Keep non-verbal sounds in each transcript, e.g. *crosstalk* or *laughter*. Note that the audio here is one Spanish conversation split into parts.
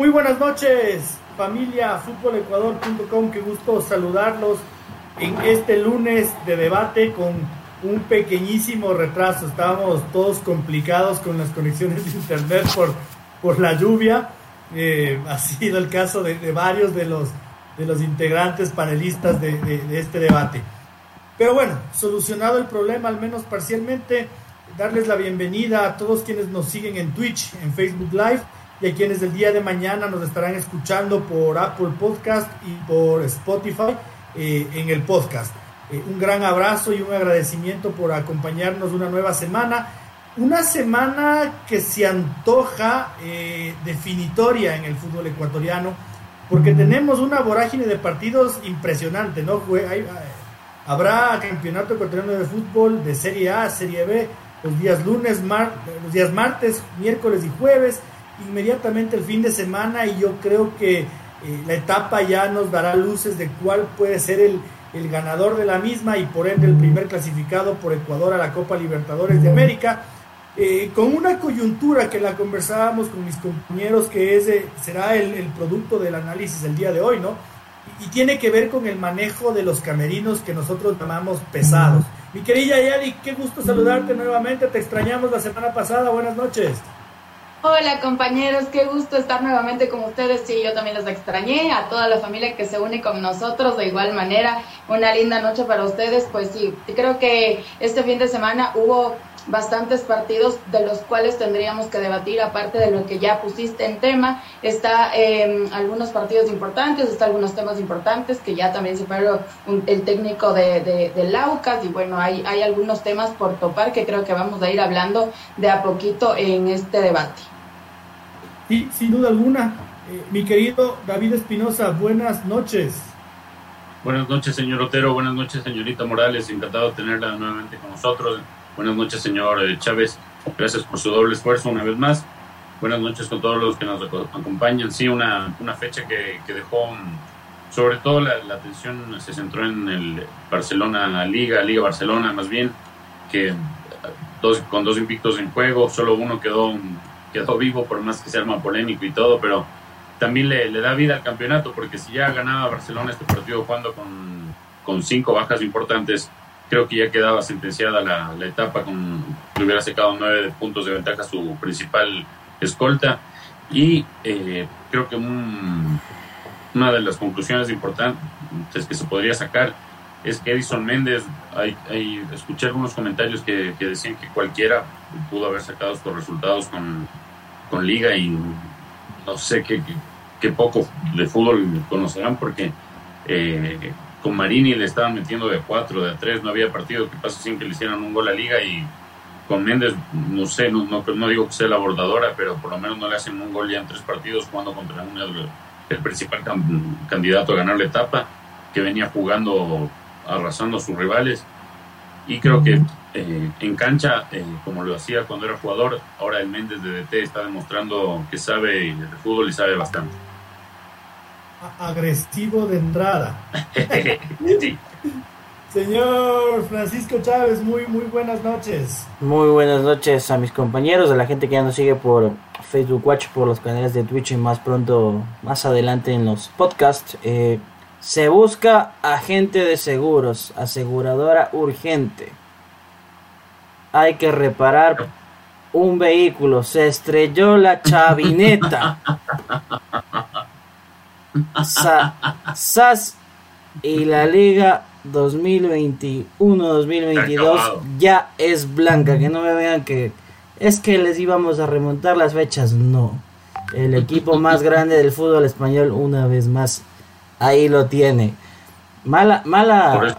Muy buenas noches, familia futbolecuador.com, qué gusto saludarlos en este lunes de debate con un pequeñísimo retraso. Estábamos todos complicados con las conexiones de internet por, por la lluvia. Eh, ha sido el caso de, varios de los, de los integrantes panelistas de, de este debate. Pero bueno, solucionado el problema, al menos parcialmente, darles la bienvenida a todos quienes nos siguen en Twitch, en Facebook Live y a quienes el día de mañana nos estarán escuchando por Apple Podcast y por Spotify eh, en el podcast. Eh, un gran abrazo y un agradecimiento por acompañarnos una nueva semana. Una semana que se antoja eh, definitoria en el fútbol ecuatoriano, porque tenemos una vorágine de partidos impresionante, ¿no? habrá campeonato ecuatoriano de fútbol de Serie A, Serie B, los días lunes, los días martes, miércoles y jueves inmediatamente el fin de semana y yo creo que eh, la etapa ya nos dará luces de cuál puede ser el, ganador de la misma y por ende el primer clasificado por Ecuador a la Copa Libertadores de América. Eh, con una coyuntura que la conversábamos con mis compañeros que es, será el, producto del análisis del día de hoy, ¿no? Y, tiene que ver con el manejo de los camerinos que nosotros llamamos pesados. Mi querida Yali, qué gusto saludarte nuevamente, te extrañamos la semana pasada, buenas noches. Hola compañeros, qué gusto estar nuevamente con ustedes. Sí, yo también los extrañé, a toda la familia que se une con nosotros de igual manera. Una linda noche para ustedes. Pues sí, creo que este fin de semana hubo bastantes partidos de los cuales tendríamos que debatir, aparte de lo que ya pusiste en tema. Está eh, algunos partidos importantes, está algunos temas importantes que ya también se paró el técnico de, de, Laucas y bueno, hay, hay algunos temas por topar que creo que vamos a ir hablando de a poquito en este debate. Sí, sin duda alguna. Eh, mi querido David Espinosa, buenas noches. Buenas noches, señor Otero. Buenas noches, señorita Morales. Encantado de tenerla nuevamente con nosotros. Buenas noches, señor eh, Chávez. Gracias por su doble esfuerzo una vez más. Buenas noches con todos los que nos acompañan. Sí, una, una fecha que, que dejó, sobre todo la, atención se centró en el Barcelona Liga, Liga Barcelona más bien, que dos, con dos invictos en juego, solo uno quedó quedó vivo, por más que sea más polémico y todo, pero también le, da vida al campeonato, porque si ya ganaba Barcelona este partido jugando con, con cinco bajas importantes, creo que ya quedaba sentenciada la, etapa, con que hubiera sacado nueve puntos de ventaja su principal escolta. Y eh, creo que una de las conclusiones importantes que se podría sacar es que Edison Méndez, hay, hay, escuché algunos comentarios que, que, decían que cualquiera pudo haber sacado estos resultados con, con Liga y no sé qué, poco de fútbol conocerán porque eh, con Marini le estaban metiendo de cuatro, de tres, no había partido que pase sin que le hicieran un gol a Liga y con Méndez, no sé, no, no, digo que sea la bordadora, pero por lo menos no le hacen un gol ya en tres partidos jugando contra el principal candidato a ganar la etapa, que venía jugando arrasando a sus rivales. Y creo que eh, en cancha, eh, como lo hacía cuando era jugador, ahora el Méndez de DT está demostrando que sabe de fútbol y sabe bastante. Agresivo de entrada. *laughs* Señor Francisco Chávez, muy, muy buenas noches. Muy buenas noches a mis compañeros, a la gente que ya nos sigue por Facebook Watch, por los canales de Twitch y más pronto, más adelante en los podcasts. Eh, se busca agente de seguros, aseguradora urgente. Hay que reparar un vehículo, se estrelló la chavineta. SAS y la Liga 2021-2022 ya es blanca. Que no me vean que es que les íbamos a remontar las fechas. No. El equipo más grande del fútbol español, una vez más, ahí lo tiene. Mala, mala,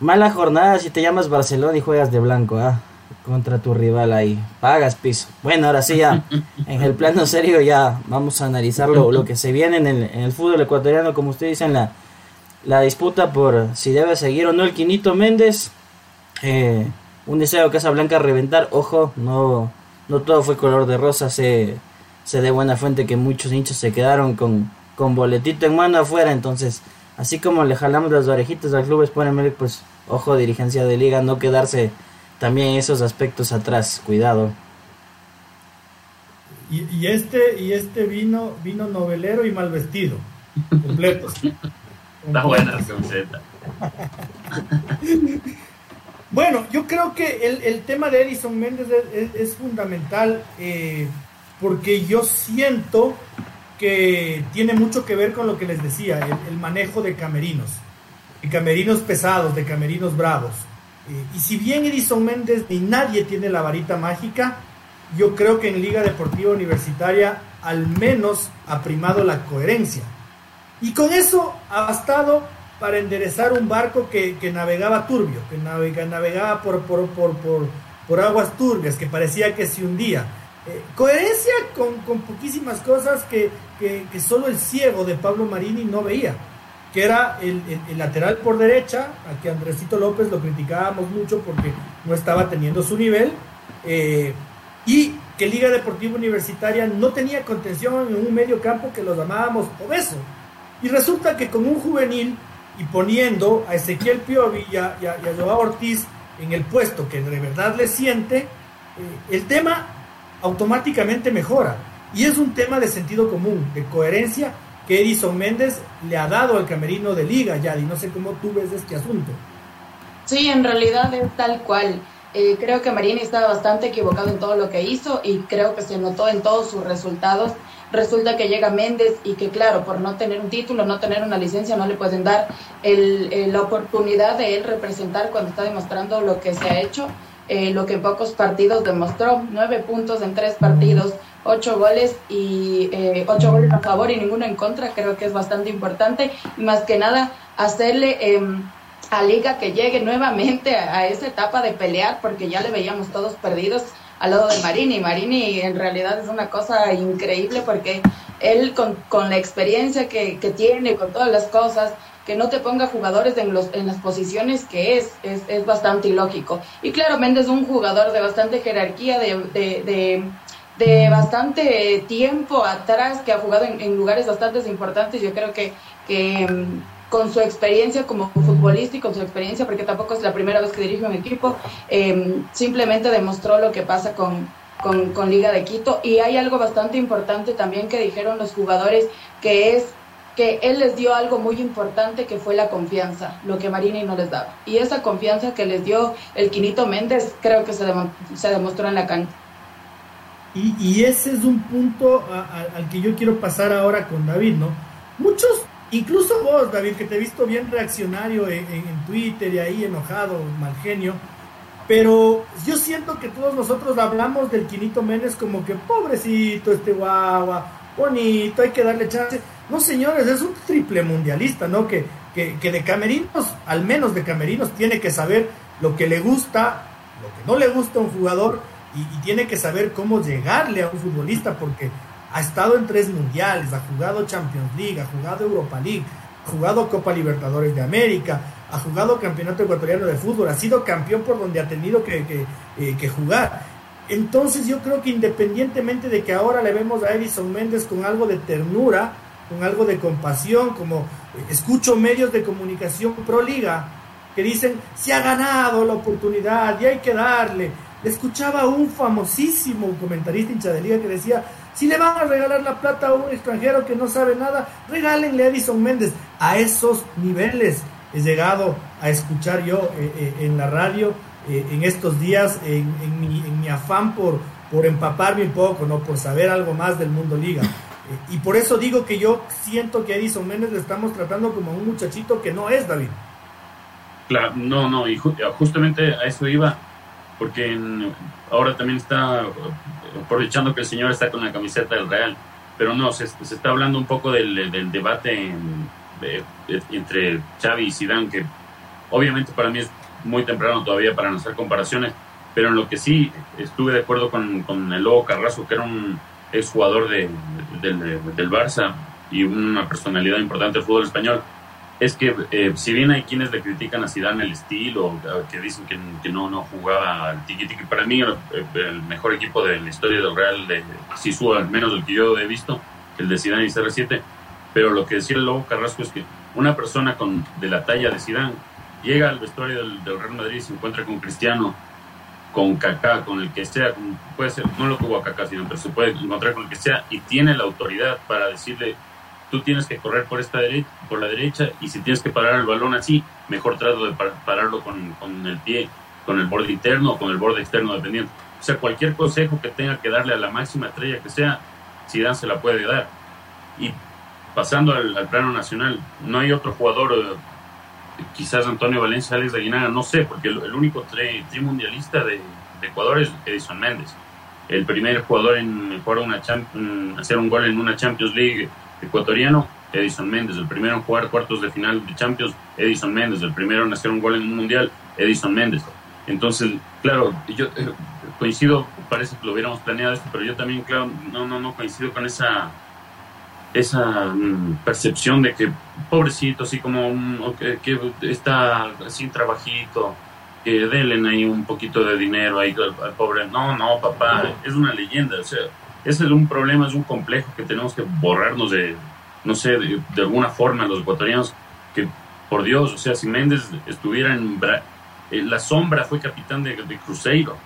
mala jornada si te llamas Barcelona y juegas de blanco, ¿ah? contra tu rival ahí. Pagas piso. Bueno, ahora sí ya, *laughs* en el plano serio ya vamos a analizar lo, que se viene en el, fútbol ecuatoriano, como usted dice, en la, la disputa por si debe seguir o no el Quinito Méndez. Eh, un deseo que esa blanca reventar. Ojo, no, no todo fue color de rosa. Se, se de buena fuente que muchos hinchas se quedaron con, con boletito en mano afuera. Entonces, así como le jalamos las orejitas al club Sport pues ojo, dirigencia de liga, no quedarse también esos aspectos atrás, cuidado. Y, este, y este vino, vino novelero y mal vestido. Completos. *laughs* Está buena *laughs* bueno, yo creo que el, tema de Edison Méndez es, fundamental eh, porque yo siento que tiene mucho que ver con lo que les decía, el, manejo de camerinos, de camerinos pesados, de camerinos bravos. Eh, y si bien Edison Méndez ni nadie tiene la varita mágica, yo creo que en Liga Deportiva Universitaria al menos ha primado la coherencia. Y con eso ha bastado para enderezar un barco que, navegaba turbio, que navegaba por, por, por, por, aguas turbias, que parecía que se hundía. Eh, coherencia con, poquísimas cosas que, que, solo el ciego de Pablo Marini no veía, que era el, lateral por derecha, a que Andresito López lo criticábamos mucho porque no estaba teniendo su nivel, eh, y que Liga Deportiva Universitaria no tenía contención en un medio campo que los llamábamos obeso. Y resulta que con un juvenil y poniendo a Ezequiel Piovi y a, Joao Ortiz en el puesto que de verdad le siente, eh, el tema automáticamente mejora. Y es un tema de sentido común, de coherencia que Edison Méndez le ha dado al camerino de liga, ya, y no sé cómo tú ves este asunto. Sí, en realidad es tal cual. Eh, creo que Marini estaba bastante equivocado en todo lo que hizo y creo que se notó en todos sus resultados. Resulta que llega Méndez y que claro, por no tener un título, no tener una licencia, no le pueden dar el, la oportunidad de él representar cuando está demostrando lo que se ha hecho, eh, lo que en pocos partidos demostró, nueve puntos en tres partidos, ocho goles y eh, ocho goles a favor y ninguno en contra, creo que es bastante importante y más que nada hacerle... Em, a Liga que llegue nuevamente a, esa etapa de pelear, porque ya le veíamos todos perdidos al lado de Marini. Marini en realidad es una cosa increíble porque él con, con la experiencia que, que, tiene, con todas las cosas, que no te ponga jugadores en, los, en las posiciones que es, es, es bastante ilógico. Y claro, Méndez es un jugador de bastante jerarquía, de, de, de, bastante tiempo atrás, que ha jugado en, en, lugares bastante importantes. Yo creo que, que con su experiencia como futbolista y con su experiencia, porque tampoco es la primera vez que dirige un equipo, em, simplemente demostró lo que pasa con, con, Liga de Quito. Y hay algo bastante importante también que dijeron los jugadores, que es que él les dio algo muy importante que fue la confianza, lo que Marini no les daba. Y esa confianza que les dio el Quinito Méndez creo que se, se demostró en la cancha. Y, ese es un punto al que yo quiero pasar ahora con David, ¿no? Muchos Incluso vos, David, que te he visto bien reaccionario en, Twitter y ahí enojado, mal genio. Pero yo siento que todos nosotros hablamos del Quinito Menes como que pobrecito este guagua, bonito, hay que darle chance. No, señores, es un triple mundialista, ¿no? Que, que, que de camerinos, al menos de camerinos, tiene que saber lo que le gusta, lo que no le gusta a un jugador y, tiene que saber cómo llegarle a un futbolista porque ha estado en tres mundiales, ha jugado Champions League, ha jugado Europa League, ha jugado Copa Libertadores de América, ha jugado Campeonato Ecuatoriano de Fútbol, ha sido campeón por donde ha tenido que, eh, jugar. Entonces yo creo que independientemente de que ahora le vemos a Edison Méndez con algo de ternura, con algo de compasión, como eh, escucho medios de comunicación pro liga que dicen, se ha ganado la oportunidad y hay que darle. Escuchaba un famosísimo comentarista hincha de liga que decía, si le van a regalar la plata a un extranjero que no sabe nada, regálenle a Edison Méndez. A esos niveles he llegado a escuchar yo eh, eh, en la radio eh, en estos días, en, mi, afán por, por empaparme un poco, ¿no? por saber algo más del mundo liga. Y por eso digo que yo siento que a Edison Méndez le estamos tratando como un muchachito que no es David. Claro, no, no, y justamente a eso iba, porque ahora también está aprovechando que el señor está con la camiseta del Real, pero no, se, está hablando un poco del, debate entre Xavi y Zidane, que obviamente para mí es muy temprano todavía para no hacer comparaciones, pero en lo que sí estuve de acuerdo con, con el Lobo Carrasco, que era un exjugador de, del Barça y una personalidad importante del fútbol español, es que eh, si bien hay quienes le critican a Zidane el estilo, que dicen que, que no, no jugaba al tiki tiki, para mí el, el, mejor equipo de la historia del Real de Sisu, al menos el que yo he visto, el de Zidane y CR7, pero lo que decía el Lobo Carrasco es que una persona con de la talla de Zidane llega al vestuario del, Real Madrid y se encuentra con Cristiano con Kaká, con el que sea, puede ser, no lo tuvo a Kaká, sino pero se puede encontrar con el que sea y tiene la autoridad para decirle, tú tienes que correr por esta derecha, por la derecha y si tienes que parar el balón así, mejor trato de pararlo con, con el pie, con el borde interno o con el borde externo, dependiendo. O sea, cualquier consejo que tenga que darle a la máxima estrella que sea, Zidane se la puede dar. Y pasando al, plano nacional, no hay otro jugador, eh, quizás Antonio Valencia, Alex Aguinaga, no sé, porque el, único tri, mundialista de, Ecuador es Edison Méndez. El primer jugador en jugar una hacer un gol en una Champions League ecuatoriano, Edison Méndez. El primero en jugar cuartos de final de Champions, Edison Méndez. El primero en hacer un gol en un mundial, Edison Méndez. Entonces, claro, yo eh, coincido, parece que lo hubiéramos planeado esto, pero yo también, claro, no, no, no coincido con esa esa mm, percepción de que pobrecito, así como que, está sin trabajito, que denle ahí un poquito de dinero ahí al, pobre. No, no, papá, es una leyenda. O sea, ese es un problema, es un complejo que tenemos que borrarnos de, no sé, de, alguna forma los ecuatorianos, que por Dios, o sea, si Méndez estuviera en... Eh, la sombra fue capitán de, de Cruzeiro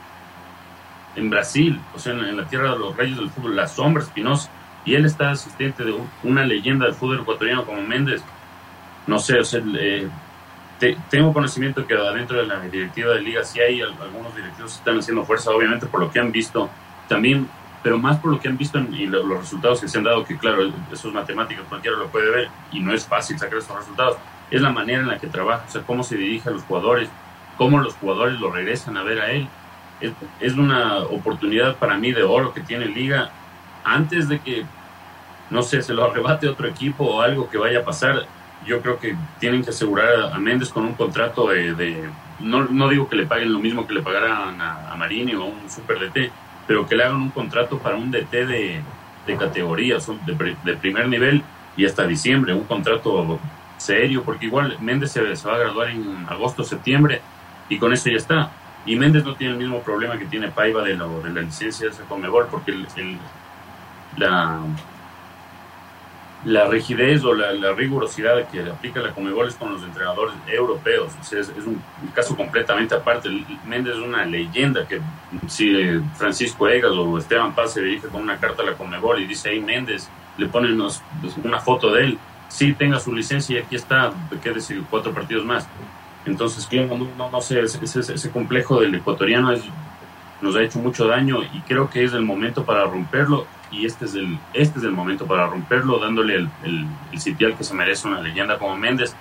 en Brasil, o sea, en, la tierra de los reyes del fútbol, la sombra Espinosa, y él está asistente de una leyenda del fútbol ecuatoriano como Méndez. No sé, o sea, eh, tengo conocimiento que adentro de la directiva de liga sí hay algunos directivos que están haciendo fuerza, obviamente por lo que han visto, también, pero más por lo que han visto y los resultados que se han dado, que claro, eso es matemáticas, cualquiera lo puede ver y no es fácil sacar esos resultados, es la manera en la que trabaja, o sea, cómo se dirige a los jugadores, cómo los jugadores lo regresan a ver a él es, una oportunidad para mí de oro que tiene Liga antes de que, no sé, se lo arrebate otro equipo o algo que vaya a pasar. Yo creo que tienen que asegurar a Méndez con un contrato de, no, no, digo que le paguen lo mismo que le pagaran a, Marini o a un Super DT, pero que le hagan un contrato para un DT de, de categoría, de, de primer nivel y hasta diciembre, un contrato serio, porque igual Méndez se, se va a graduar en agosto, septiembre y con eso ya está y Méndez no tiene el mismo problema que tiene Paiva de, la licencia de Comebol, porque el, la, la rigidez o la, rigurosidad que aplica la Comebol es con los entrenadores europeos. es, un, caso completamente aparte. Méndez es una leyenda que si Francisco Egas o Esteban Paz se dirige con una carta a la Comebol y dice ahí Méndez, le ponen una foto de él, sí tenga su licencia y aquí está, decir cuatro partidos más. Entonces, no, no, sé, ese, complejo del ecuatoriano nos ha hecho mucho daño y creo que es el momento para romperlo y este es el, este es el momento para romperlo, dándole el, el, sitial que se merece una leyenda como Méndez,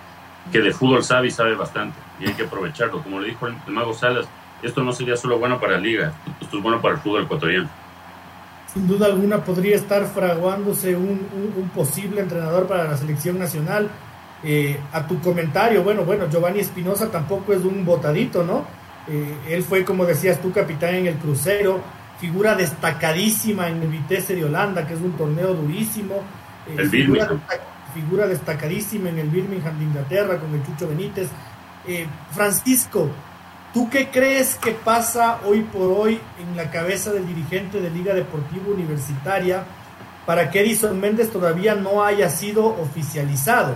que de fútbol sabe y sabe bastante y hay que aprovecharlo. Como le dijo el, Mago Salas, esto no sería solo bueno para la liga, esto es bueno para el fútbol ecuatoriano. Sin duda alguna podría estar fraguándose un, un posible entrenador para la selección nacional eh, a tu comentario, bueno, bueno, Giovanni Espinosa tampoco es un botadito, ¿no? Eh, él fue, como decías tú, capitán en el crucero, figura destacadísima en el Vitesse de Holanda, que es un torneo durísimo. Eh, el figura, figura, destacadísima en el Birmingham de Inglaterra con el Chucho Benítez. Francisco, ¿tú qué crees que pasa hoy por hoy en la cabeza del dirigente de Liga Deportiva Universitaria para que Edison Méndez todavía no haya sido oficializado?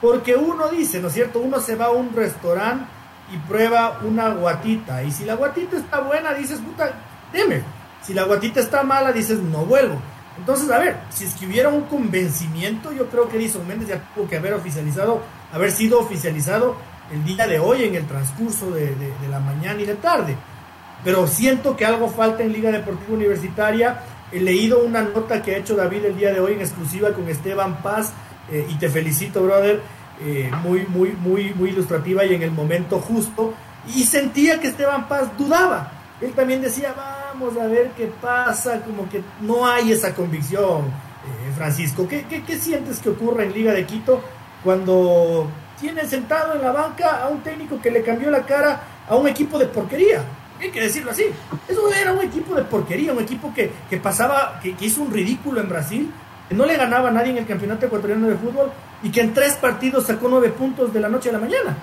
Porque uno dice, ¿no es cierto? Uno se va a un restaurante y prueba una guatita. Y si la guatita está buena, dices, puta, deme. Si la guatita está mala, dices, no vuelvo. Entonces, a ver, si es que hubiera un convencimiento, yo creo que Edison Méndez ya tuvo que haber oficializado, haber sido oficializado el día de hoy en el transcurso de, la mañana y de tarde. Pero siento que algo falta en Liga Deportiva Universitaria. He leído una nota que ha hecho David el día de hoy en exclusiva con Esteban Paz eh, y te felicito, brother, eh, muy, muy, muy, muy ilustrativa y en el momento justo. Y sentía que Esteban Paz dudaba. Él también decía, vamos a ver qué pasa, como que no hay esa convicción, eh, Francisco. ¿Qué, ¿Qué, sientes que ocurre en Liga de Quito cuando tiene sentado en la banca a un técnico que le cambió la cara a un equipo de porquería? Hay que decirlo así. Eso era un equipo de porquería, un equipo que, que pasaba, que, que hizo un ridículo en Brasil que no le ganaba a nadie en el campeonato ecuatoriano de fútbol y que en tres partidos sacó nueve puntos de la noche a la mañana.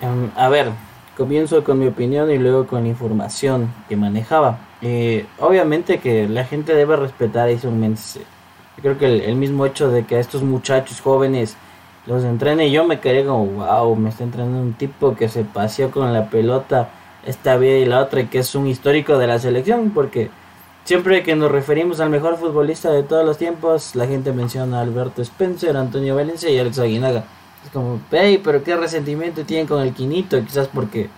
Em, a ver, comienzo con mi opinión y luego con la información que manejaba. Eh, obviamente que la gente debe respetar a Ison Méndez. Yo creo que el, mismo hecho de que a estos muchachos jóvenes los entrene, yo me quedé como, wow, me está entrenando un tipo que se paseó con la pelota esta vida y la otra, que es un histórico de la selección, porque siempre que nos referimos al mejor futbolista de todos los tiempos, la gente menciona a Alberto Spencer, Antonio Valencia y Alex Aguinaga. Es como, hey, pero qué resentimiento tienen con el Quinito, quizás porque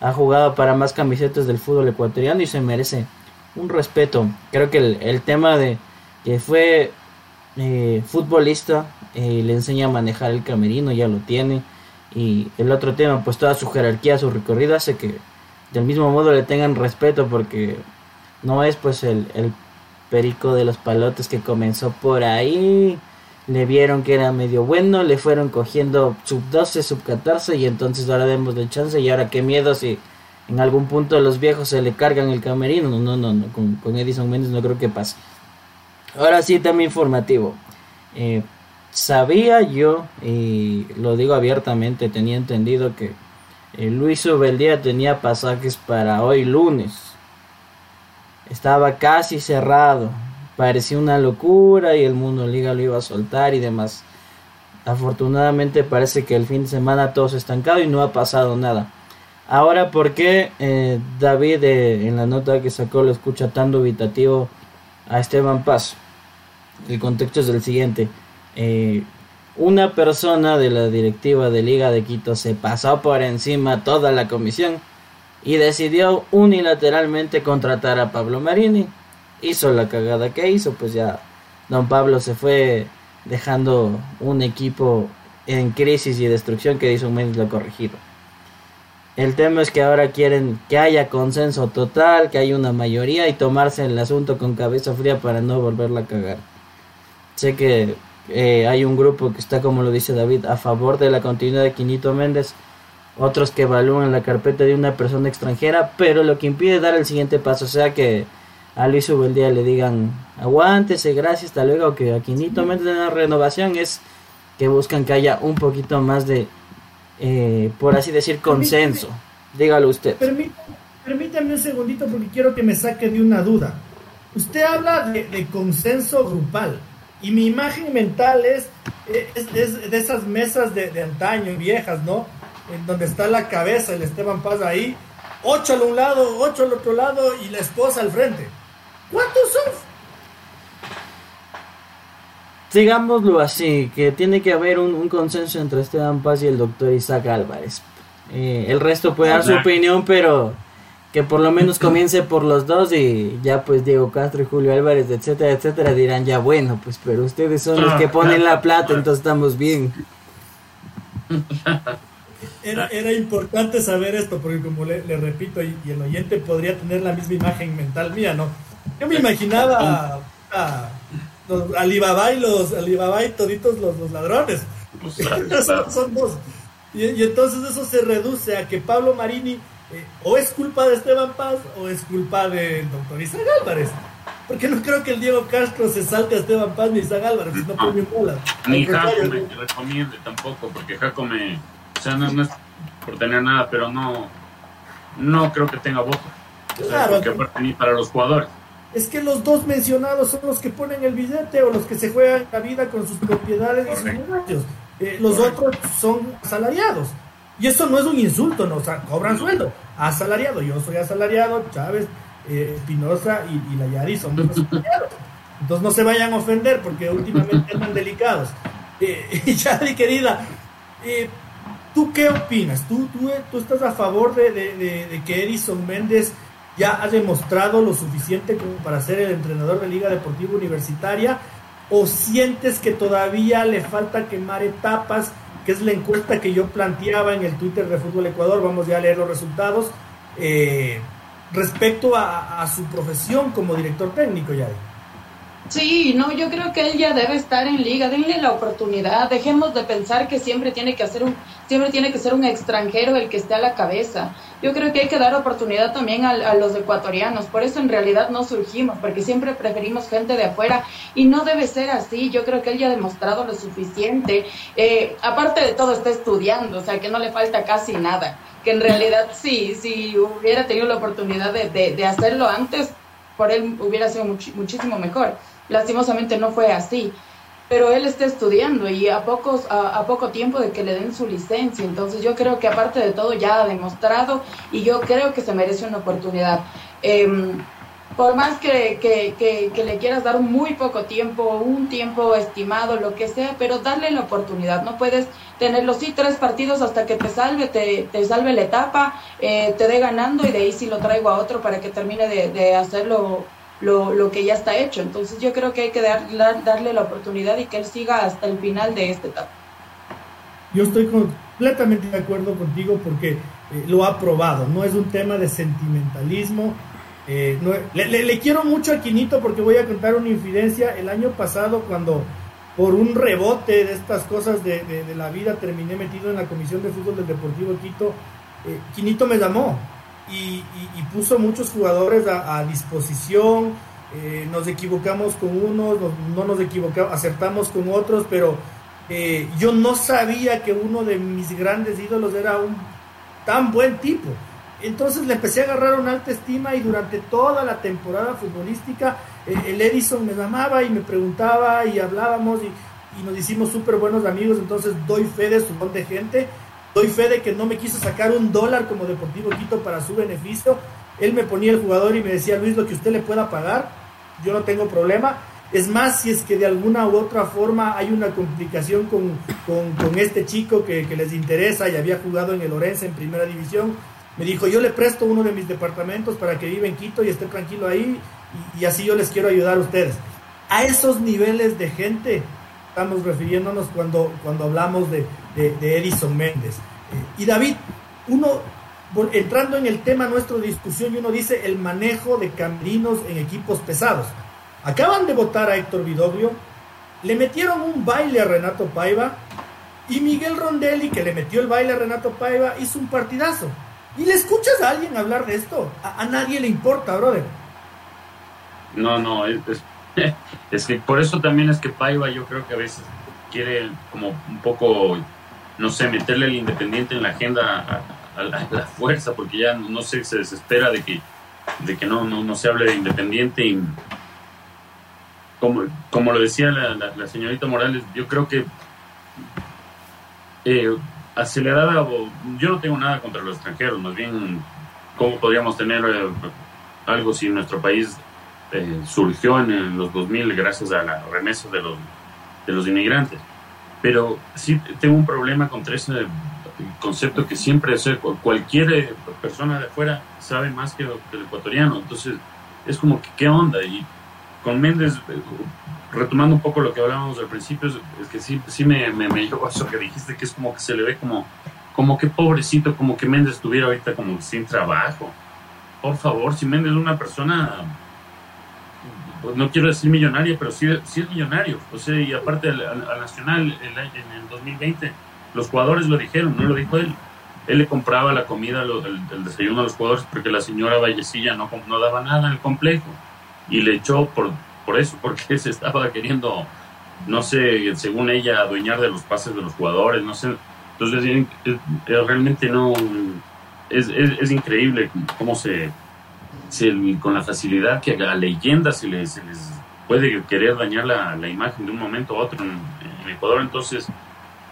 ha jugado para más camisetas del fútbol ecuatoriano y se merece un respeto. Creo que el, tema de que fue eh, futbolista eh, le enseña a manejar el camerino, ya lo tiene. Y el otro tema, pues toda su jerarquía, su recorrido hace que del mismo modo le tengan respeto porque no es pues el, el perico de los palotes que comenzó por ahí. Le vieron que era medio bueno, le fueron cogiendo sub 12, sub 14 y entonces ahora demos de chance y ahora qué miedo si en algún punto los viejos se le cargan el camerino. No, no, no, con, con, Edison Méndez no creo que pase. Ahora sí, también informativo. Eh, sabía yo, y lo digo abiertamente, tenía entendido que eh, Luis Ubeldía tenía pasajes para hoy lunes. Estaba casi cerrado. Parecía una locura y el mundo liga lo iba a soltar y demás. Afortunadamente parece que el fin de semana todo se estancado y no ha pasado nada. Ahora, ¿por qué eh, David eh, en la nota que sacó lo escucha tan dubitativo a Esteban Paz? El contexto es el siguiente. Eh, una persona de la directiva de Liga de Quito se pasó por encima toda la comisión y decidió unilateralmente contratar a Pablo Marini. Hizo la cagada que hizo, pues ya don Pablo se fue dejando un equipo en crisis y destrucción que hizo un mes lo corregido. El tema es que ahora quieren que haya consenso total, que haya una mayoría y tomarse el asunto con cabeza fría para no volverla a cagar. Sé que eh, hay un grupo que está, como lo dice David, a favor de la continuidad de Quinito Méndez, otros que evalúan la carpeta de una persona extranjera, pero lo que impide dar el siguiente paso, o sea que a Luis Ubeldía le digan aguántese, gracias, hasta luego, que a Quinito Méndez de la renovación es que buscan que haya un poquito más de, eh, por así decir, consenso. Dígalo usted. Permítame, un segundito porque quiero que me saque de una duda. Usted habla de consenso grupal. Y mi imagen mental es, es, de esas mesas de, de, antaño, viejas, ¿no? En donde está la cabeza, el Esteban Paz ahí, ocho a un lado, ocho al otro lado y la esposa al frente. ¿Cuántos son? Digámoslo así, que tiene que haber un, consenso entre Esteban Paz y el doctor Isaac Álvarez. Eh, el resto puede dar su opinión, pero que por lo menos comience por los dos y ya pues Diego Castro y Julio Álvarez, etcétera, etcétera, dirán ya bueno, pues pero ustedes son los que ponen la plata, entonces estamos bien. *laughs* Era, era importante saber esto, porque como le, repito, y, el oyente podría tener la misma imagen mental mía, ¿no? Yo me imaginaba a, los Alibaba y los Alibaba y toditos los, los ladrones. Pues, *laughs* son, dos. Y, y entonces eso se reduce a que Pablo Marini eh, o es culpa de Esteban Paz o es culpa del doctor Isaac Álvarez. Porque no creo que el Diego Castro se salte a Esteban Paz ni Isaac Álvarez, no pone bola. Ni Jaco me recomiende tampoco, porque Jaco me. O sea, no, es por tener nada, pero no. No creo que tenga voto. Claro. Porque ni para los jugadores. Es que los dos mencionados son los que ponen el billete o los que se juegan la vida con sus propiedades y sus negocios. Eh, los otros son asalariados. Y eso no es un insulto, no, o sea, cobran sueldo. Asalariado, yo soy asalariado, Chávez, eh, Espinosa y, la Yari son asalariados. Entonces no se vayan a ofender porque últimamente andan delicados. Eh, *laughs* Yari, querida, eh, ¿tú qué opinas? ¿Tú, tú, tú estás a favor de, de, que Edison Méndez ya ha demostrado lo suficiente como para ser el entrenador de Liga Deportiva Universitaria? ¿O sientes que todavía le falta quemar etapas que es la encuesta que yo planteaba en el Twitter de Fútbol Ecuador, vamos ya a leer los resultados, eh, respecto a, su profesión como director técnico, ya. Sí, no, yo creo que él ya debe estar en liga, denle la oportunidad, dejemos de pensar que siempre tiene que hacer un, siempre tiene que ser un extranjero el que esté a la cabeza. Yo creo que hay que dar oportunidad también a, los ecuatorianos, por eso en realidad no surgimos, porque siempre preferimos gente de afuera y no debe ser así. Yo creo que él ya ha demostrado lo suficiente. Eh, aparte de todo, está estudiando, o sea que no le falta casi nada. Que en realidad sí, si hubiera tenido la oportunidad de, hacerlo antes, por él hubiera sido muchísimo mejor. Lastimosamente no fue así pero él está estudiando y a, pocos, a, poco tiempo de que le den su licencia. Entonces yo creo que aparte de todo ya ha demostrado y yo creo que se merece una oportunidad. Em, por más que, que, le quieras dar muy poco tiempo, un tiempo estimado, lo que sea, pero darle la oportunidad. No puedes tenerlo, sí, tres partidos hasta que te salve, te, te salve la etapa, eh, te dé ganando y de ahí sí lo traigo a otro para que termine de hacerlo lo, lo, que ya está hecho. Entonces yo creo que hay que dar, darle la oportunidad y que él siga hasta el final de esta etapa. Yo estoy completamente de acuerdo contigo porque eh, lo ha probado, no es un tema de sentimentalismo. Eh, le, quiero mucho a Quinito porque voy a contar una infidencia. El año pasado cuando por un rebote de estas cosas de, de, la vida terminé metido en la Comisión de Fútbol del Deportivo Quito, eh, Quinito me llamó y, puso muchos jugadores a, disposición. Eh, nos equivocamos con unos, no, nos equivocamos, acertamos con otros, pero eh, yo no sabía que uno de mis grandes ídolos era un tan buen tipo. Entonces le empecé a agarrar una alta estima y durante toda la temporada futbolística eh, el Edison me llamaba y me preguntaba y hablábamos y, nos hicimos súper buenos amigos. Entonces doy fe de su montón gente Doy fe de que no me quiso sacar un dólar como Deportivo Quito para su beneficio. Él me ponía el jugador y me decía, Luis, lo que usted le pueda pagar, yo no tengo problema. Es más, si es que de alguna u otra forma hay una complicación con, este chico que, les interesa y había jugado en el Orense en primera división, me dijo, yo le presto uno de mis departamentos para que viva en Quito y esté tranquilo ahí y, y así yo les quiero ayudar a ustedes. A esos niveles de gente estamos refiriéndonos cuando, cuando hablamos de, de, Edison Méndez. Eh, y David, uno, entrando en el tema nuestro de discusión, y uno dice el manejo de camerinos en equipos pesados. Acaban de votar a Héctor Vidoglio, le metieron un baile a Renato Paiva, y Miguel Rondelli, que le metió el baile a Renato Paiva, hizo un partidazo. ¿Y le escuchas a alguien hablar de esto? A, nadie le importa, brother. No, no, es *laughs* que por eso también es que Paiva yo creo que a veces quiere como un poco, no sé, meterle el independiente en la agenda a, la, fuerza, porque ya no sé, se desespera de que, de que no, no, se hable de independiente y como, como lo decía la, señorita Morales, yo creo que eh, acelerada, yo no tengo nada contra los extranjeros, más bien, ¿cómo podríamos tener eh, algo si nuestro país eh, surgió en, los 2000 gracias a la remesa de los, de los inmigrantes. Pero sí tengo un problema contra ese concepto que siempre, cualquier eh, persona de afuera sabe más que, el ecuatoriano. Entonces, es como que, ¿qué onda? Y con Méndez, eh, retomando un poco lo que hablábamos al principio, es, que sí, sí me, me, me llevó eso que dijiste, que es como que se le ve como, como que pobrecito, como que Méndez estuviera ahorita como sin trabajo. Por favor, si Méndez es una persona pues, no quiero decir millonario, pero sí, es millonario. O sea, y aparte al, Nacional en el 2020, los jugadores lo dijeron, no lo dijo él. Él le compraba la comida, el, desayuno a los jugadores porque la señora Vallecilla no, daba nada en el complejo. Y le echó por, eso, porque *laughs* se estaba queriendo, no sé, según ella, adueñar de los pases de los jugadores, no sé. Entonces, realmente no. Es increíble cómo se, con la facilidad que a leyendas se les, se les puede querer dañar la, la, imagen de un momento a otro en, Ecuador, entonces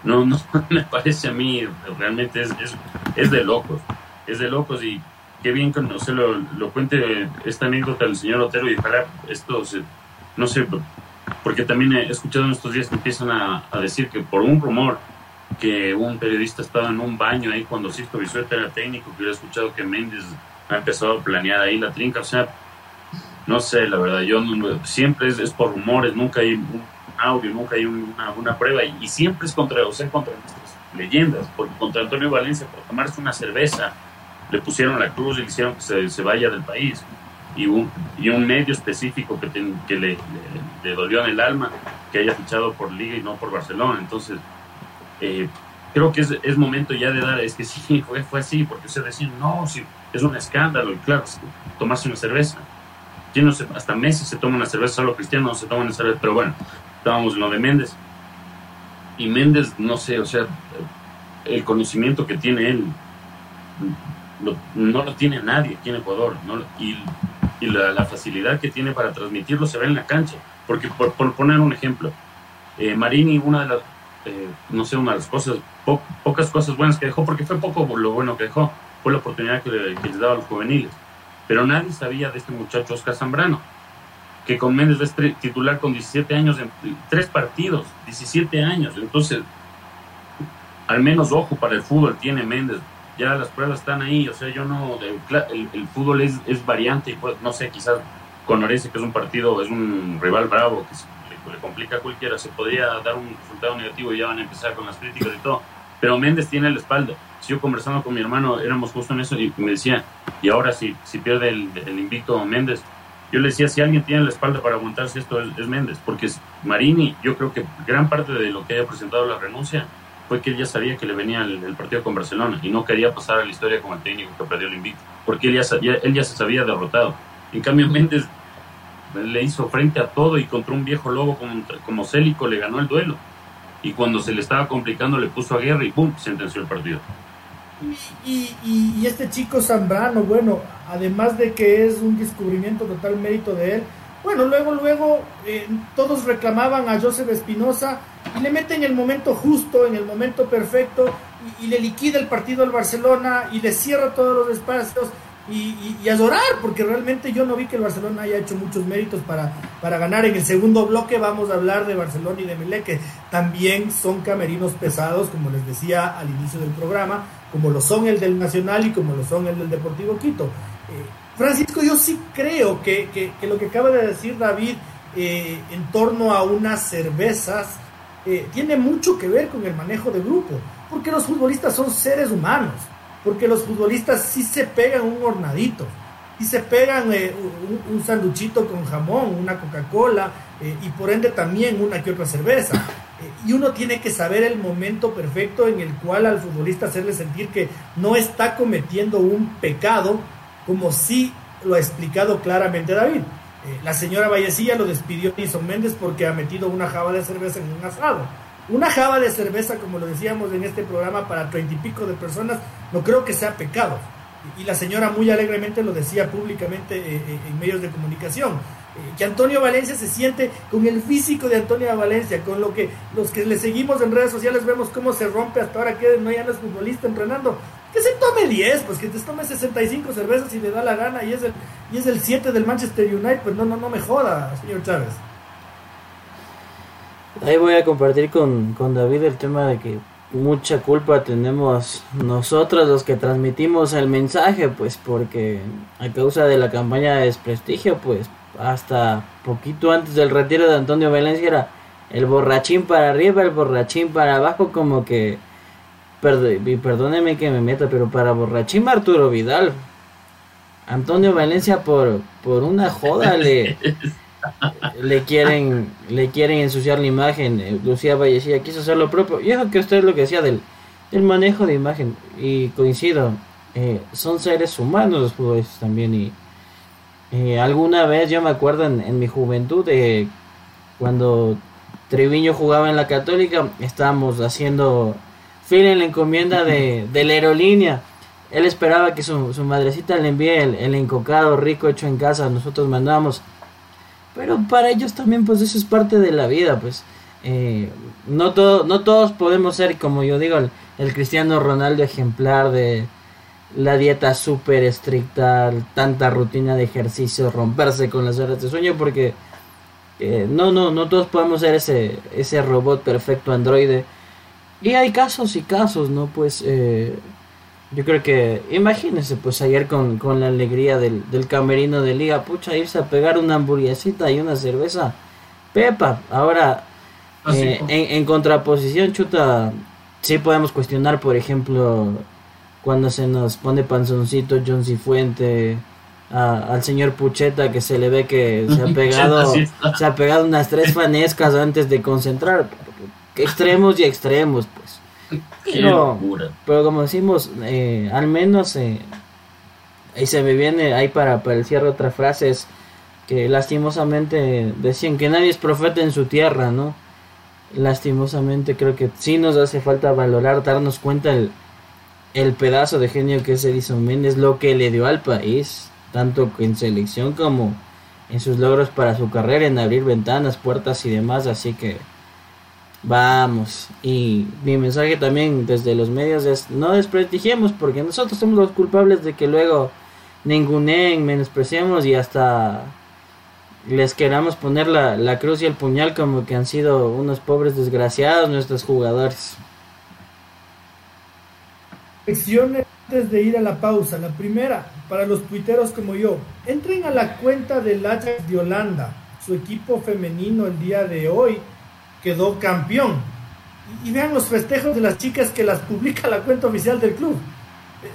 no, no *laughs* me parece a mí, realmente es, es, es, de locos, es de locos. Y qué bien que no se lo, lo cuente esta anécdota del señor Otero y ojalá esto se, no sé, porque también he escuchado en estos días que empiezan a, a decir que por un rumor que un periodista estaba en un baño ahí cuando Sisto Bisueta era técnico, que hubiera escuchado que Méndez ha empezado a planear ahí la trinca, o sea, no sé, la verdad, yo siempre es, por rumores, nunca hay un audio, nunca hay una, una prueba, y, siempre es contra, o sea, contra nuestras leyendas, porque contra Antonio Valencia, por tomarse una cerveza, le pusieron la cruz y le hicieron que se, vaya del país, y un, y un medio específico que, que le, le, dolió en el alma que haya fichado por Liga y no por Barcelona, entonces... Eh, creo que es, es, momento ya de dar, es que sí, fue, fue así, porque se decían, no, si es un escándalo, y claro, tomarse una cerveza. No hasta meses se toma una cerveza, solo cristianos no se toman una cerveza, pero bueno, estábamos en lo de Méndez. Y Méndez, no sé, o sea, el conocimiento que tiene él no lo tiene nadie aquí en Ecuador, y, la, facilidad que tiene para transmitirlo se ve en la cancha. Porque, por, poner un ejemplo, Eh, Marini, una de las, eh, no sé, una de las cosas, pocas cosas buenas que dejó, porque fue poco lo bueno que dejó, fue la oportunidad que, le, les daba a los juveniles. Pero nadie sabía de este muchacho Oscar Zambrano, que con Méndez es titular con 17 años en tres partidos, 17 años. Entonces, al menos ojo para el fútbol tiene Méndez. Ya las pruebas están ahí, o sea, yo no, el, fútbol es, es variante y pues, no sé, quizás con Orense, que es un partido, es un rival bravo, que le, complica a cualquiera, se podría dar un resultado negativo y ya van a empezar con las críticas y todo. Pero Méndez tiene el espaldo. Si yo conversando con mi hermano, éramos justo en eso y me decía, y ahora si, pierde el, el invicto Méndez, yo le decía, si alguien tiene la espalda para aguantarse esto es, es Méndez, porque Marini, yo creo que gran parte de lo que haya presentado la renuncia fue que él ya sabía que le venía el, partido con Barcelona y no quería pasar a la historia como el técnico que perdió el invicto, porque él ya, él ya se sabía derrotado. En cambio, Méndez le hizo frente a todo y contra un viejo lobo como, como Célico le ganó el duelo. Y cuando se le estaba complicando le puso a guerra y ¡pum! sentenció el partido. Y, y, este chico Zambrano, bueno, además de que es un descubrimiento total mérito de él, bueno, luego, luego eh, todos reclamaban a Joseph Espinosa y le meten el momento justo, en el momento perfecto, y, y, le liquida el partido al Barcelona y le cierra todos los espacios y, y, adorar, porque realmente yo no vi que el Barcelona haya hecho muchos méritos para, para ganar. En el segundo bloque vamos a hablar de Barcelona y de Melé, que también son camerinos pesados, como les decía al inicio del programa, como lo son el del Nacional y como lo son el del Deportivo Quito. Eh, Francisco, yo sí creo que, que, lo que acaba de decir David eh, en torno a unas cervezas eh, tiene mucho que ver con el manejo de grupo, porque los futbolistas son seres humanos porque los futbolistas sí se pegan un hornadito, sí se pegan eh, un, sanduchito con jamón, una Coca-Cola eh, y por ende también una que otra cerveza. Eh, y uno tiene que saber el momento perfecto en el cual al futbolista hacerle sentir que no está cometiendo un pecado, como sí lo ha explicado claramente David. la señora Vallecilla lo despidió Nison Méndez porque ha metido una java de cerveza en un asado una java de cerveza, como lo decíamos en este programa, para treinta y pico de personas, no creo que sea pecado. Y la señora muy alegremente lo decía públicamente eh, eh, en medios de comunicación. Eh, que Antonio Valencia se siente con el físico de Antonio Valencia, con lo que los que le seguimos en redes sociales vemos cómo se rompe hasta ahora que no ya no es futbolista entrenando. Que se tome 10, pues que te tome 65 cervezas y le da la gana y es el y es el 7 del Manchester United, pues no no no me joda, señor Chávez. Ahí voy a compartir con, con David el tema de que mucha culpa tenemos nosotros los que transmitimos el mensaje, pues porque a causa de la campaña de desprestigio, pues hasta poquito antes del retiro de Antonio Valencia era el borrachín para arriba, el borrachín para abajo, como que, y perdóneme que me meta, pero para borrachín Arturo Vidal, Antonio Valencia por, por una joda *laughs* le... le quieren le quieren ensuciar la imagen. Eh, Lucía Vallecilla quiso hacer lo propio. Y eso que usted es lo que decía del, del manejo de imagen. Y coincido, eh, son seres humanos los futbolistas también. Y eh, alguna vez yo me acuerdo en, mi juventud de cuando Treviño jugaba en la Católica, estábamos haciendo fila en la encomienda de, de la aerolínea. Él esperaba que su, su madrecita le envíe el, el encocado rico hecho en casa. Nosotros mandábamos pero para ellos también pues eso es parte de la vida, pues eh, no, todo, no todos podemos ser, como yo digo, el, Cristiano Ronaldo ejemplar de la dieta súper estricta, tanta rutina de ejercicio, romperse con las horas de sueño, porque eh, no, no, no todos podemos ser ese, ese robot perfecto androide. Y hay casos y casos, ¿no? Pues eh, yo creo que, imagínense, pues ayer con, con la alegría del, del, camerino de liga, pucha, irse a pegar una hamburguesita y una cerveza. Pepa, ahora, ah, eh, en, en, contraposición, chuta, sí podemos cuestionar, por ejemplo, cuando se nos pone panzoncito John Cifuente, al señor Pucheta, que se le ve que se ha *laughs* pegado, se ha pegado unas tres fanescas antes de concentrar. Extremos y extremos, pues. Pero, pero como decimos, eh, al menos eh, ahí se me viene ahí para, para el cierre otra frase es que lastimosamente decían que nadie es profeta en su tierra, ¿no? Lastimosamente creo que sí nos hace falta valorar, darnos cuenta el, el pedazo de genio que es Edison Méndez, lo que le dio al país, tanto en selección como en sus logros para su carrera, en abrir ventanas, puertas y demás, así que Vamos, y mi mensaje también desde los medios es no desprestigiemos porque nosotros somos los culpables de que luego ningunen, menospreciemos y hasta les queramos poner la, la cruz y el puñal como que han sido unos pobres desgraciados nuestros jugadores. Lecciones antes de ir a la pausa. La primera, para los tuiteros como yo, entren a la cuenta del Ajax de Holanda. Su equipo femenino el día de hoy quedó campeón. Y, vean los festejos de las chicas que las publica la cuenta oficial del club.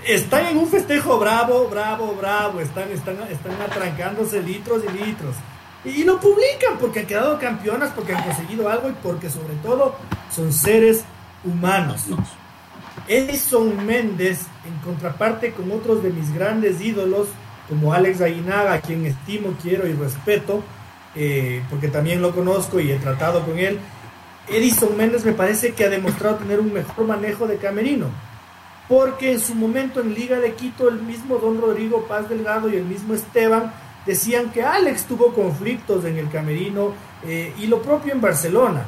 Están en un festejo bravo, bravo, bravo. Están, están, están atrancándose litros y litros. Y, lo publican porque han quedado campeonas, porque han conseguido algo y porque sobre todo son seres humanos. Edison Méndez, en contraparte con otros de mis grandes ídolos, como Alex Aguinaga, a quien estimo, quiero y respeto, eh, porque también lo conozco y he tratado con él, Edison Méndez me parece que ha demostrado tener un mejor manejo de camerino. Porque en su momento en Liga de Quito, el mismo Don Rodrigo Paz Delgado y el mismo Esteban decían que Alex tuvo conflictos en el camerino eh, y lo propio en Barcelona.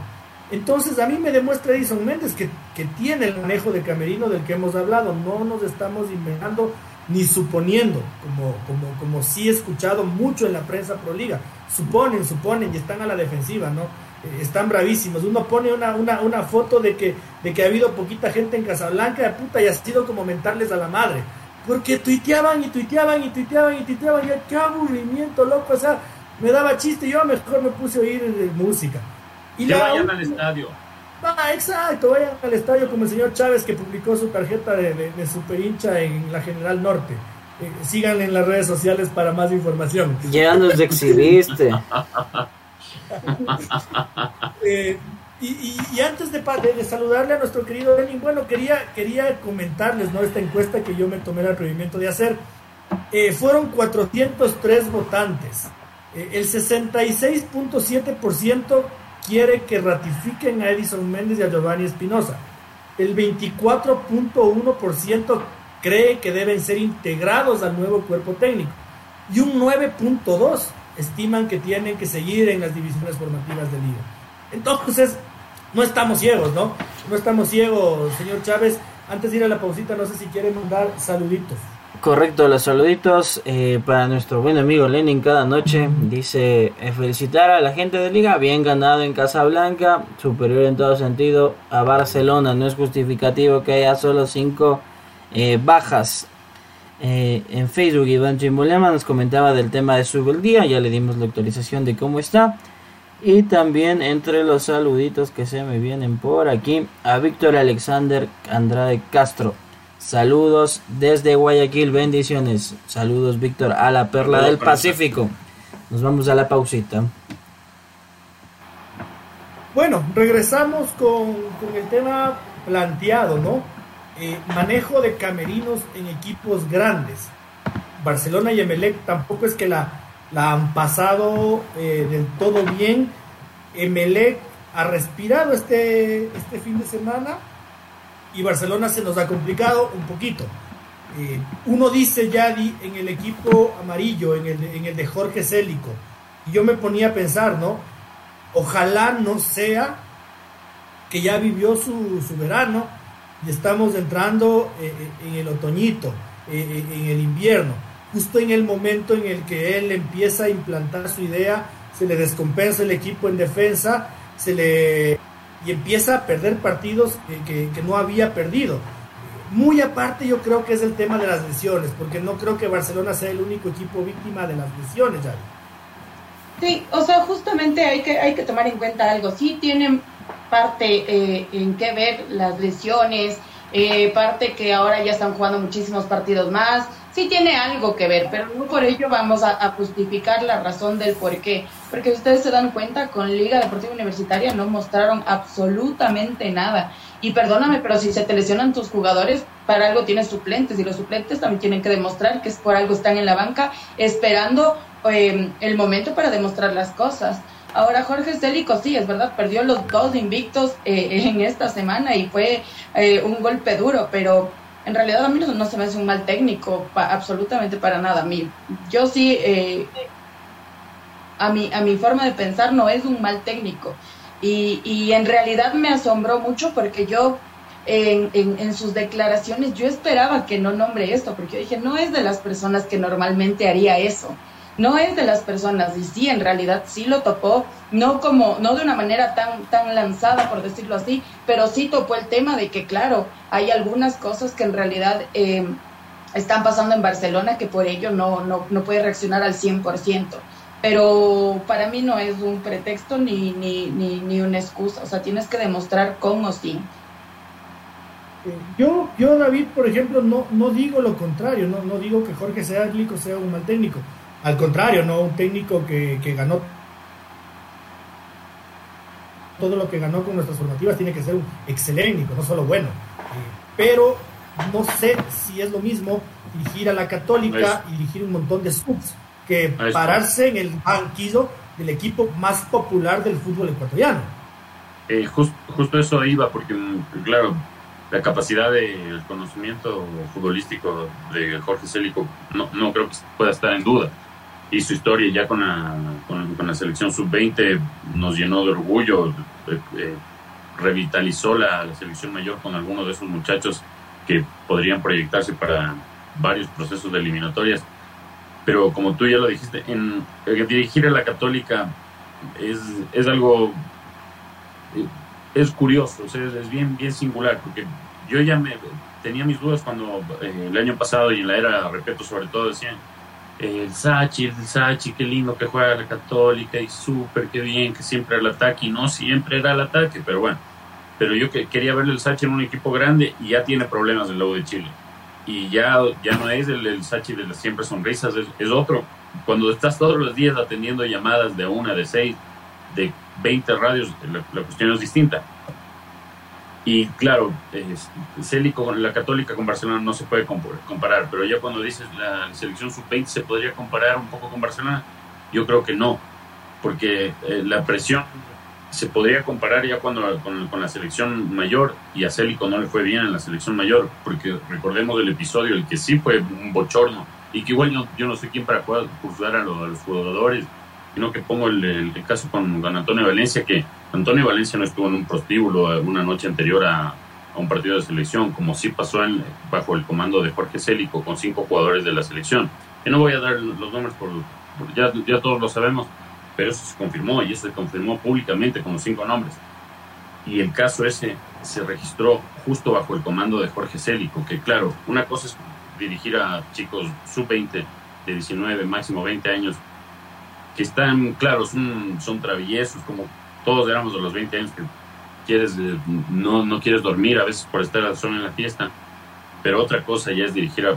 Entonces a mí me demuestra Edison Méndez que, que, tiene el manejo de camerino del que hemos hablado. No nos estamos inventando ni suponiendo, como, como, como sí he escuchado mucho en la prensa proliga. Suponen, suponen y están a la defensiva, ¿no? Eh, están bravísimos. Uno pone una, una, una, foto de que, de que ha habido poquita gente en Casablanca, de puta, y ha sido como mentarles a la madre. Porque tuiteaban y tuiteaban y tuiteaban y tuiteaban, y qué aburrimiento, loco, o sea, me daba chiste, yo mejor me puse a oír eh, música. Y que vayan al estadio. Ah, exacto, vayan al estadio como el señor Chávez que publicó su tarjeta de, de, super hincha en la General Norte. Eh, sigan en las redes sociales para más información. Ya nos *laughs* exhibiste. Eh, y, antes de, de, saludarle a nuestro querido Lenin, bueno, quería, quería comentarles ¿no? esta encuesta que yo me tomé el atrevimiento de hacer. Eh, fueron 403 votantes. Eh, el 66.7% quiere que ratifiquen a Edison Méndez y a Giovanni Espinosa. El 24.1% cree que deben ser integrados al nuevo cuerpo técnico. Y un 9.2% estiman que tienen que seguir en las divisiones formativas de liga. Entonces, no estamos ciegos, ¿no? No estamos ciegos, señor Chávez. Antes de ir a la pausita, no sé si quiere mandar saluditos. Correcto, los saluditos eh, para nuestro buen amigo Lenin cada noche. Dice felicitar a la gente de liga, bien ganado en Casablanca, superior en todo sentido a Barcelona. No es justificativo que haya solo cinco eh, bajas eh, en Facebook Iván Chimbolema nos comentaba del tema de su día, ya le dimos la actualización de cómo está. Y también entre los saluditos que se me vienen por aquí a Víctor Alexander Andrade Castro. Saludos desde Guayaquil, bendiciones. Saludos Víctor a la perla del Pacífico. Nos vamos a la pausita. Bueno, regresamos con, con el tema planteado, ¿no? Eh, manejo de camerinos en equipos grandes. Barcelona y Emelec tampoco es que la, la han pasado eh, del todo bien. Emelec ha respirado este, este fin de semana y Barcelona se nos ha complicado un poquito. Eh, uno dice ya en el equipo amarillo, en el, en el de Jorge Célico, y yo me ponía a pensar, ¿no? Ojalá no sea que ya vivió su, su verano y estamos entrando eh, eh, en el otoñito, en el invierno, justo en el momento en el que él empieza a implantar su idea, se le descompensa el equipo en defensa, se le y empieza a perder partidos que, no había perdido. Muy aparte yo creo que es el tema de las lesiones, porque no creo que Barcelona sea el único equipo víctima de las lesiones, ya. Sí, o sea, justamente hay que, hay que tomar en cuenta algo. Sí tienen parte eh, en qué ver las lesiones, eh, parte que ahora ya están jugando muchísimos partidos más, sí tiene algo que ver, pero no por ello vamos a, justificar la razón del por qué. Porque ustedes se dan cuenta, con Liga Deportiva Universitaria no mostraron absolutamente nada. Y perdóname, pero si se te lesionan tus jugadores, para algo tienes suplentes y los suplentes también tienen que demostrar que es por algo están en la banca esperando eh, el momento para demostrar las cosas. Ahora Jorge Célico sí, es verdad, perdió los dos invictos eh, en esta semana y fue eh, un golpe duro, pero en realidad a mí no, se me hace un mal técnico, absolutamente para nada. A mí, yo sí, eh, a, mi, a mi forma de pensar no es un mal técnico. Y, y en realidad me asombró mucho porque yo en, en, sus declaraciones yo esperaba que no nombre esto, porque yo dije, no es de las personas que normalmente haría eso, no es de las personas, y sí, en realidad sí lo topó, no como, no de una manera tan, tan lanzada, por decirlo así, pero sí topó el tema de que, claro, hay algunas cosas que en realidad eh, están pasando en Barcelona que por ello no, no, no puede reaccionar al 100% pero para mí no es un pretexto ni, ni, ni, ni, una excusa, o sea, tienes que demostrar con o sin. Yo, yo David, por ejemplo, no, no digo lo contrario, no, no digo que Jorge sea sea un mal técnico. Al contrario, no un técnico que, que ganó todo lo que ganó con nuestras formativas tiene que ser un excelente, no solo bueno. Eh, pero no sé si es lo mismo dirigir a la Católica y dirigir un montón de subs que pararse en el banquillo del equipo más popular del fútbol ecuatoriano. Eh, justo eso iba, porque, mm, claro, la capacidad de conocimiento futbolístico de Jorge Célico no, no creo que pueda estar en duda. Su historia ya con la, con, la selección sub-20 nos llenó de orgullo, eh, eh, revitalizó la, selección mayor con algunos de esos muchachos que podrían proyectarse para varios procesos de eliminatorias. Pero como tú ya lo dijiste, en, dirigir a la católica es, es algo es curioso, es bien, bien singular, porque yo ya me tenía mis dudas cuando eh, el año pasado y en la era, repito, sobre todo decían, el Sachi, el Sachi, qué lindo que juega la Católica y súper, qué bien, que siempre el ataque, y no siempre era el ataque, pero bueno, pero yo que, quería verle el Sachi en un equipo grande y ya tiene problemas el Lobo de Chile. Y ya, ya no es el, el Sachi de las siempre sonrisas, es, es otro. Cuando estás todos los días atendiendo llamadas de una, de seis, de 20 radios, la, cuestión es distinta. Y claro, Célico con la Católica con Barcelona no se puede comparar, pero ya cuando dices la selección sub-20 se podría comparar un poco con Barcelona, yo creo que no, porque eh, la presión se podría comparar ya cuando con, la selección mayor y a Célico no le fue bien en la selección mayor, porque recordemos el episodio, el que sí fue un bochorno y que igual yo, yo no sé quién para juzgar a, los jugadores sino que pongo el, caso con, don Antonio Valencia, que Antonio Valencia no estuvo en un prostíbulo una noche anterior a, un partido de selección, como sí pasó bajo el comando de Jorge Célico con cinco jugadores de la selección. Y no voy a dar los nombres, por, ya, ya todos lo sabemos, pero eso se confirmó y eso se confirmó públicamente con los cinco nombres. Y el caso ese se registró justo bajo el comando de Jorge Célico, que claro, una cosa es dirigir a chicos sub-20, de 19, máximo 20 años, que están, claro, son traviesos, como todos éramos de los 20 años que quieres, eh, no, no quieres dormir a veces por estar solo en la fiesta, pero otra cosa ya es dirigir a,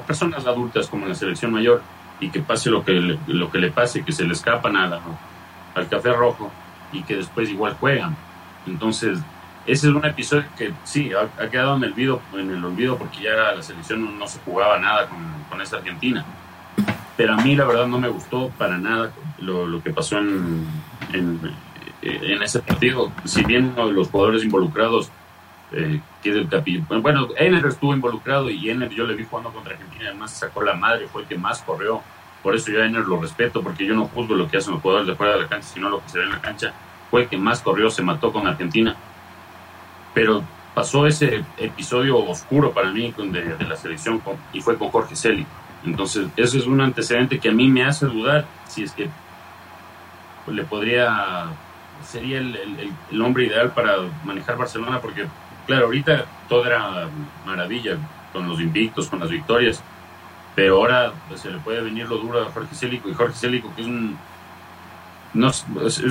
personas adultas como en la selección mayor y que pase lo que le, lo que le pase, que se le escapan a al café rojo y que después igual juegan. Entonces, ese es un episodio que sí, ha, quedado en el, olvido, en el olvido porque ya la selección no, se jugaba nada con, con esa Argentina pero a mí la verdad no me gustó para nada lo, lo que pasó en, en, ese partido. Si bien los jugadores involucrados, eh, bueno, Ener estuvo involucrado y Ener yo le vi jugando contra Argentina, además sacó la madre, fue el que más corrió. Por eso yo a Ener lo respeto, porque yo no juzgo lo que hacen los jugadores de fuera de la cancha, sino lo que se ve en la cancha. Fue el que más corrió, se mató con Argentina. Pero pasó ese episodio oscuro para mí de, de la selección y fue con Jorge Celi entonces, eso es un antecedente que a mí me hace dudar si es que le podría, sería el, el, hombre ideal para manejar Barcelona, porque, claro, ahorita todo era maravilla con los invictos, con las victorias, pero ahora se le puede venir lo duro a Jorge Célico, y Jorge Célico, que es un, es,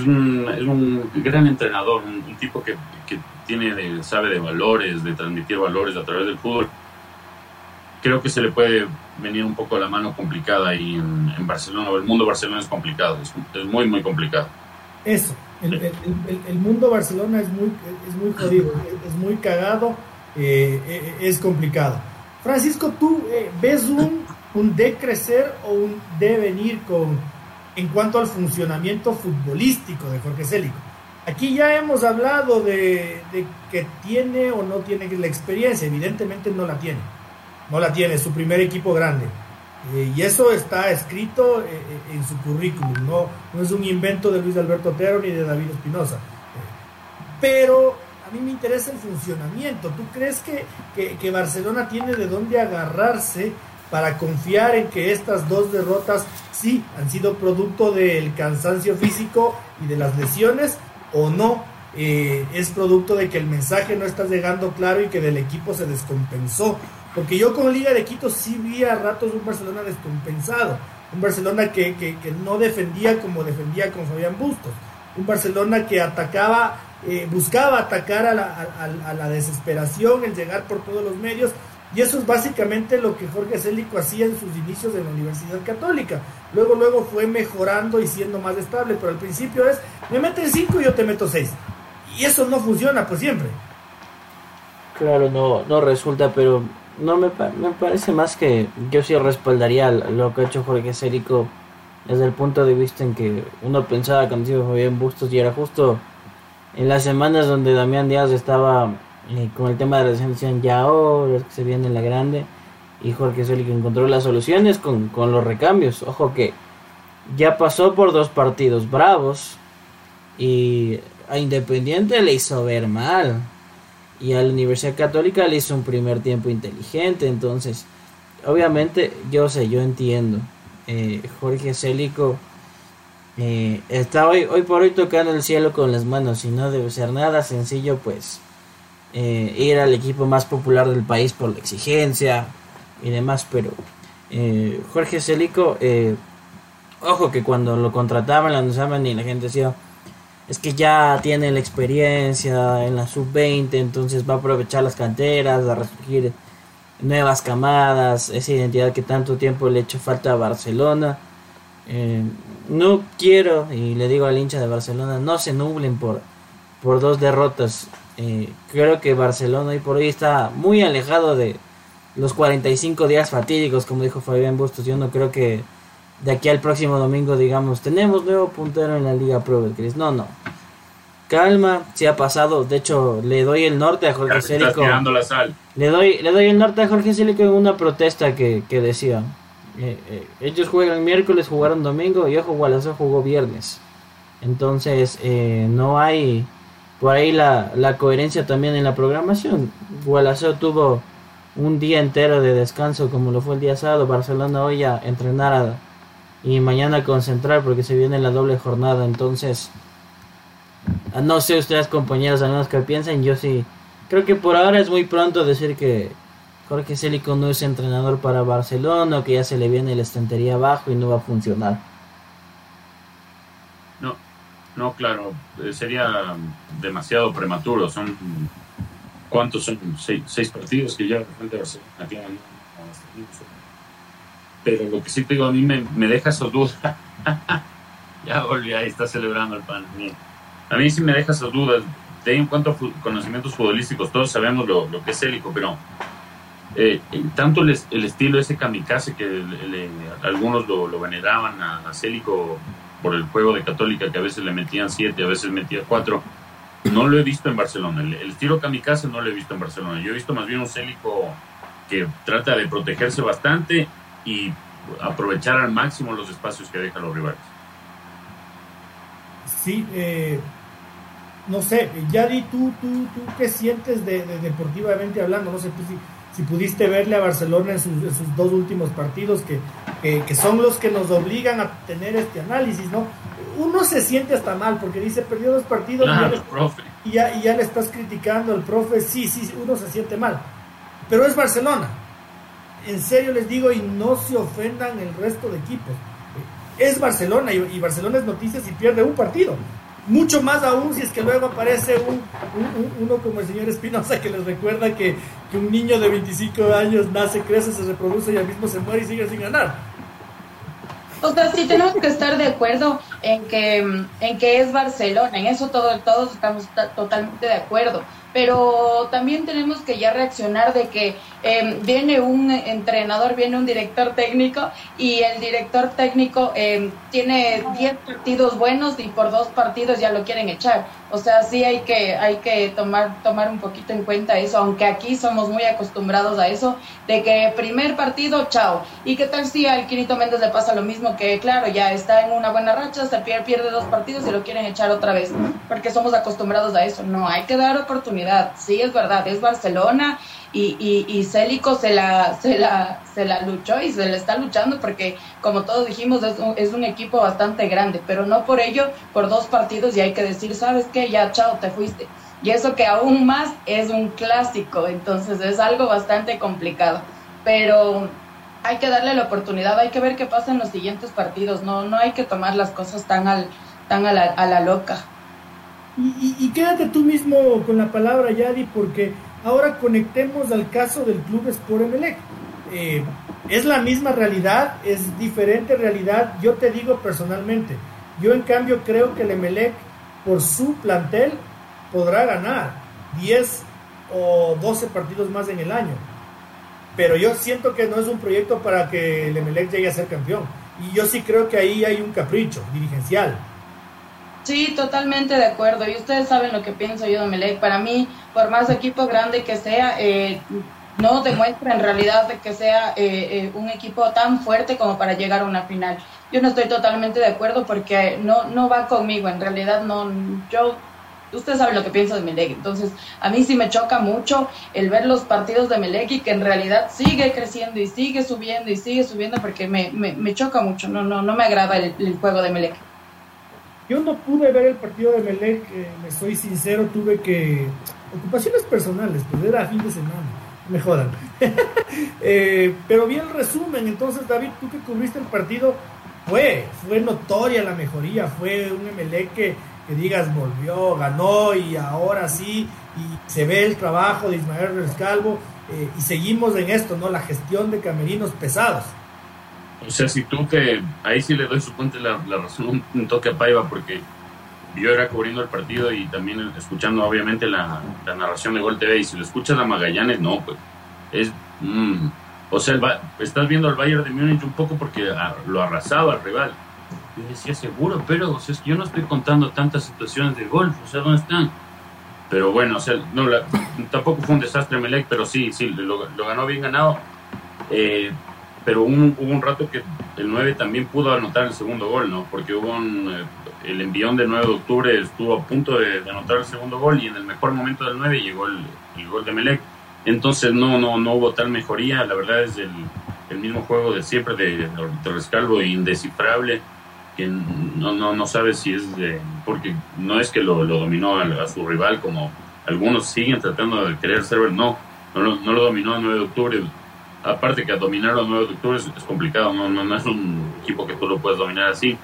un, es un gran entrenador, un, tipo que, que tiene sabe de valores, de transmitir valores a través del fútbol creo que se le puede venir un poco la mano complicada ahí en, Barcelona. El mundo Barcelona es complicado, es, muy, muy complicado. Eso, el, el, mundo Barcelona es muy, es muy jodido, es muy cagado, eh, eh, es complicado. Francisco, ¿tú eh, ves un, un decrecer o un devenir con, en cuanto al funcionamiento futbolístico de Jorge Célico? Aquí ya hemos hablado de, de que tiene o no tiene la experiencia, evidentemente no la tiene no la tiene, su primer equipo grande. Eh, y eso está escrito eh, eh, en su currículum, no, no es un invento de Luis Alberto Otero ni de David Espinosa. pero a mí me interesa el funcionamiento. ¿Tú crees que, que, Barcelona tiene de dónde agarrarse para confiar en que estas dos derrotas sí han sido producto del cansancio físico y de las lesiones o no? es producto de que el mensaje no está llegando claro y que del equipo se descompensó porque yo con Liga de Quito sí vi a ratos un Barcelona descompensado. Un Barcelona que, que, no defendía como defendía con Fabián Bustos. Un Barcelona que atacaba, eh, buscaba atacar a la, a, la, desesperación, el llegar por todos los medios. Y eso es básicamente lo que Jorge Célico hacía en sus inicios en la Universidad Católica. Luego, luego fue mejorando y siendo más estable. Pero al principio es, me meten cinco y yo te meto seis. Y eso no funciona pues siempre. Claro, no, no resulta, pero no me, me parece más que yo sí respaldaría lo que ha hecho Jorge Cérico desde el punto de vista en que uno pensaba cuando se Fabián Bustos y era justo en las semanas donde Damián Díaz estaba eh, con el tema de la descensión ya ahora que se viene la grande y Jorge Cérico encontró las soluciones con, con los recambios. Ojo que ya pasó por dos partidos bravos y a Independiente le hizo ver mal y a la Universidad Católica le hizo un primer tiempo inteligente. Entonces, obviamente, yo sé, yo entiendo. Eh, Jorge Célico eh, está hoy, hoy por hoy tocando el cielo con las manos y no debe ser nada sencillo, pues eh, ir al equipo más popular del país por la exigencia y demás. Pero Jorge Célico, ojo que cuando lo contrataban, lo anunciaban y la gente decía es que ya tiene la experiencia en la sub-20, entonces va a aprovechar las canteras, a resurgir nuevas camadas, esa identidad que tanto tiempo le hecho falta a Barcelona. Eh, no quiero, y le digo al hincha de Barcelona, no se nublen por, por dos derrotas. Eh, creo que Barcelona hoy por hoy está muy alejado de los 45 días fatídicos, como dijo Fabián Bustos. Yo no creo que de aquí al próximo domingo digamos, tenemos nuevo puntero en la Liga Pro Betcris. No, no. Calma, si ha pasado. De hecho, le doy el norte a Jorge Célico. Le doy, le doy el norte a Jorge Célico en una protesta que, que decía. Eh, eh, ellos juegan miércoles, jugaron domingo y ojo, Gualazo jugó viernes. Entonces, eh, no hay por ahí la, la, coherencia también en la programación. Gualazo tuvo un día entero de descanso como lo fue el día sábado. Barcelona hoy a entrenar a y mañana concentrar porque se viene la doble jornada. Entonces, ah, no sé ustedes compañeros, al menos que piensen, yo sí. Creo que por ahora es muy pronto decir que Jorge Célico no es entrenador para Barcelona o que ya se le viene la estantería abajo y no va a funcionar. No, no, claro, eh, sería demasiado prematuro. Son, ¿cuántos son? Seis, partidos que ya a Barcelona pero lo que sí te digo, a mí me, me deja esas dudas. *laughs* ya volví, ahí está celebrando el pan. A mí sí me deja esas dudas. De en cuanto a conocimientos futbolísticos, todos sabemos lo, lo que es Célico, pero eh, tanto el, el, estilo ese kamikaze que algunos lo, lo veneraban a, a, Célico por el juego de Católica, que a veces le metían siete, a veces metía cuatro, no lo he visto en Barcelona. El, el estilo kamikaze no lo he visto en Barcelona. Yo he visto más bien un Célico que trata de protegerse bastante y aprovechar al máximo los espacios que dejan los rivales. Sí, eh, no sé, Yadi, ¿tú, tú, tú qué sientes de, deportivamente hablando? No sé si, si, pudiste verle a Barcelona en sus, dos últimos partidos, que, que, son los que nos obligan a tener este análisis, ¿no? Uno se siente hasta mal porque dice, perdió dos partidos y, ya, y ya le estás criticando al profe, sí, sí, uno se siente mal. Pero es Barcelona, en serio les digo, y no se ofendan el resto de equipos. Es Barcelona y, Barcelona es noticias y pierde un partido. Mucho más aún si es que luego aparece un, uno como el señor Espinosa que les recuerda que, un niño de 25 años nace, crece, se reproduce y al mismo se muere y sigue sin ganar. O sea, sí tenemos que estar de acuerdo en que, en que es Barcelona, en eso todo, todos estamos totalmente de acuerdo pero también tenemos que ya reaccionar de que em, viene un entrenador, viene un director técnico y el director técnico em, tiene 10 partidos buenos y por dos partidos ya lo quieren echar. O sea, sí hay que, hay que tomar, tomar un poquito en cuenta eso, aunque aquí somos muy acostumbrados a eso, de que primer partido, chao. ¿Y qué tal si al Quinito Méndez le pasa lo mismo? Que claro, ya está en una buena racha, se pierde, pierde dos partidos y lo quieren echar otra vez, porque somos acostumbrados a eso. No, hay que dar Sí, es verdad, es Barcelona y, y, Célico se la, se, la, se la luchó y se le está luchando porque, como todos dijimos, es un, es un equipo bastante grande, pero no por ello, por dos partidos y hay que decir, ¿sabes qué? Ya, chao, te fuiste. Y eso que aún más es un clásico, entonces es algo bastante complicado. Pero hay que darle la oportunidad, hay que ver qué pasa en los siguientes partidos, no, no hay que tomar las cosas tan, al, tan a, la, a la loca. Y, y, y, quédate tú mismo con la palabra, Yadi, porque Ahora conectemos al caso del Club Sport Emelec. Eh, es la misma realidad, es diferente realidad. Yo te digo personalmente, yo en cambio creo que el Emelec, por su plantel, podrá ganar 10 o 12 partidos más en el año. Pero yo siento que no es un proyecto para que el Emelec llegue a ser campeón. Y yo sí creo que ahí hay un capricho dirigencial. Sí, totalmente de acuerdo. Y ustedes saben lo que pienso yo de Melec. Para mí, por más equipo grande que sea, eh, no demuestra en realidad que sea eh, eh, un equipo tan fuerte como para llegar a una final. Yo no estoy totalmente de acuerdo porque no, no va conmigo. En realidad, no. Yo ustedes saben lo que pienso de Melec. Entonces, a mí sí me choca mucho el ver los partidos de Melec y que en realidad sigue creciendo y sigue subiendo y sigue subiendo porque me, me, me choca mucho. No, no, no me agrada el, el juego de Melec. Yo no pude ver el partido de Melec, eh, me soy sincero, tuve que... Ocupaciones personales, pues era fin de semana, me jodan. *laughs* eh, pero vi el resumen, entonces David, tú que cubriste el partido, fue, fue notoria la mejoría, fue un Melec que, que digas volvió, ganó y ahora sí, y se ve el trabajo de Ismael Rescalvo eh, y seguimos en esto, ¿no? La gestión de camerinos pesados. O sea, si tú que ahí sí le doy su puente la, la razón, un, toque a Paiva, porque yo era cubriendo el partido y también escuchando obviamente la, la narración de Gol TV, y si lo escuchas a Magallanes, no, pues es... Mm, o sea, el, estás viendo al Bayern de Múnich un poco porque a, lo arrasaba al rival. Yo decía, seguro, pero o sea, es que yo no estoy contando tantas situaciones de golf, o sea, ¿dónde están? Pero bueno, o sea, no, la, tampoco fue un desastre Melec, pero sí, sí, lo, lo ganó bien ganado. Eh, pero hubo un rato que el 9 también pudo anotar el segundo gol, ¿no? Porque hubo un, eh, el envión del 9 de octubre estuvo a punto de, anotar el segundo gol y en el mejor momento del 9 llegó el, gol de Melec. Entonces no, no, no hubo tal mejoría, la verdad es el, el mismo juego de siempre de, de Rescalvo indescifrable, que no, no, no sabe si es de, porque no es que lo, dominó a, su rival como algunos siguen tratando de querer ser, no, no, no lo dominó el 9 de octubre, aparte que a dominar los 9 de octubre es, es complicado, no, no, no, es un equipo que tú lo puedes dominar así.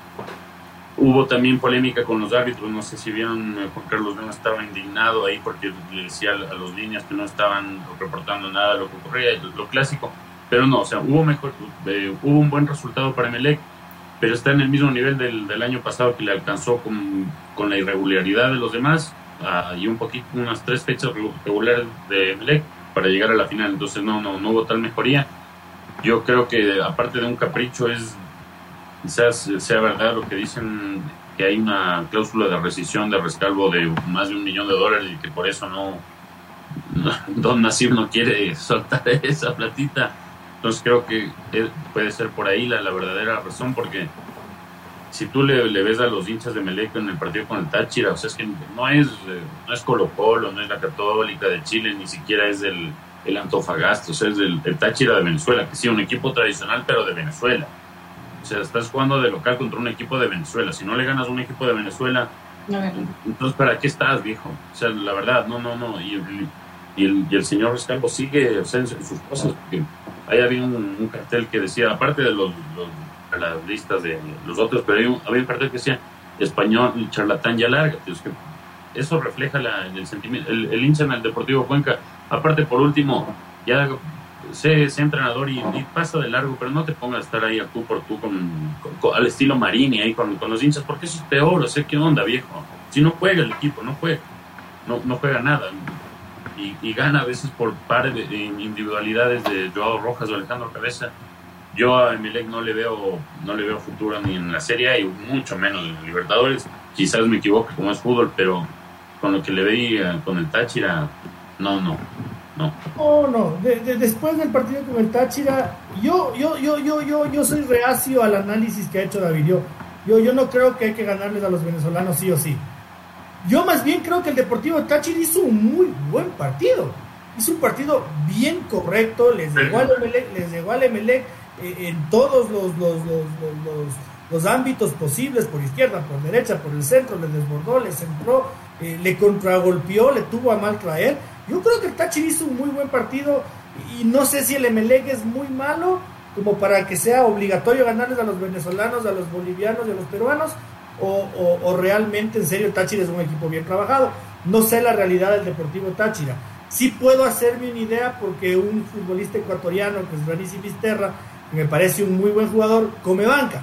Hubo también polémica con los árbitros, no sé si vieron, eh, Juan Carlos no estaba indignado ahí porque le decía a los líneas que no estaban reportando nada de lo que ocurría, lo clásico, pero no, o sea, hubo, mejor, eh, hubo un buen resultado para Emelec, pero está en el mismo nivel del, del año pasado que le alcanzó con, con la irregularidad de los demás uh, y un poquito, unas tres fechas regulares de Emelec para llegar a la final, entonces no, no, no hubo tal mejoría. Yo creo que aparte de un capricho es, quizás sea verdad lo que dicen que hay una cláusula de rescisión de rescalvo de más de un millón de dólares y que por eso no, no *laughs* Don Nasib no quiere soltar *laughs* esa platita. Entonces creo que puede ser por ahí la, la verdadera razón, porque si tú le, le, ves a los hinchas de Melec en el partido con el Táchira, o sea, es que no es, no es Colo Colo, no es la Católica de Chile, ni siquiera es del el Antofagasta, o sea, es del el Táchira de Venezuela, que sí, un equipo tradicional, pero de Venezuela. O sea, estás jugando de local contra un equipo de Venezuela. Si no le ganas a un equipo de Venezuela, entonces, ¿para qué estás, viejo? O sea, la verdad, no, no, no. Y, y, el, y el señor Rescalvo sigue o sea, en sus cosas. Porque ahí había un, un cartel que decía, aparte de los, los a las listas de los otros, pero había un, había un cartel que decía español, charlatán ya larga. Es que eso refleja la, el sentimiento, el, el hincha en el Deportivo Cuenca. Aparte, por último, ya sé, entrenador y, pasa de largo, pero no te pongas a estar ahí a tú por tú con, al estilo Marini ahí con, con, los hinchas, porque eso es peor, o sea, ¿qué onda, viejo? Si no juega el equipo, no juega, no, no juega nada. Y, y gana a veces por par de, individualidades de Joao Rojas o Alejandro Cabeza. Yo a Emelec no le veo, no le veo futuro ni en la Serie y mucho menos en Libertadores. Quizás me equivoque como es fútbol, pero con lo que le veía con el Táchira, no, no. No, oh, no. después del partido con el Táchira, yo, yo, yo, yo, yo, yo soy reacio al análisis que ha hecho David. Yo, yo, no creo que hay que ganarles a los venezolanos sí o sí. Yo más bien creo que el Deportivo Táchira hizo un muy buen partido. Hizo un partido bien correcto, les llegó al Emelec, les llegó al Emelec en todos los, los, los, los, ámbitos posibles, por izquierda, por derecha, por el centro, le desbordó, le centró, eh, le contragolpeó, le tuvo a mal traer yo creo que el Táchira hizo un muy buen partido y no sé si el Emelec es muy malo como para que sea obligatorio ganarles a los venezolanos, a los bolivianos y a los peruanos, o, realmente en serio Táchira es un equipo bien trabajado. No sé la realidad del Deportivo Táchira. Sí puedo hacerme una idea porque un futbolista ecuatoriano, que es Ranici Misterra, que me parece un muy buen jugador, come banca.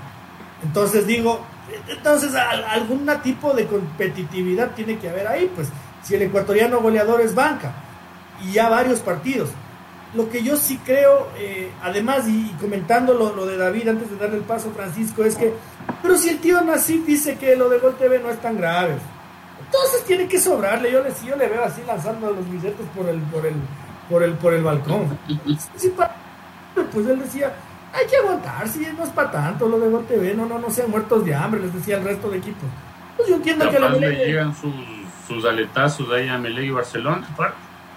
Entonces digo, entonces algún tipo de competitividad tiene que haber ahí, pues si el ecuatoriano goleador es banca y ya varios partidos. Lo que yo sí creo, eh, además, y, comentando lo, de David antes de darle el paso a Francisco, es que, pero si el tío Nasif dice que lo de Gol TV no es tan grave, entonces tiene que sobrarle. Yo le, yo le veo así lanzando los billetes por el, por el, por el, por el balcón. *laughs* pues él decía, hay que aguantar, si no es para tanto lo de Gol TV, no, no, no sean muertos de hambre, les decía el resto de equipos. Pues yo entiendo que le llegan sus sus aletazos ahí a Melec y Barcelona.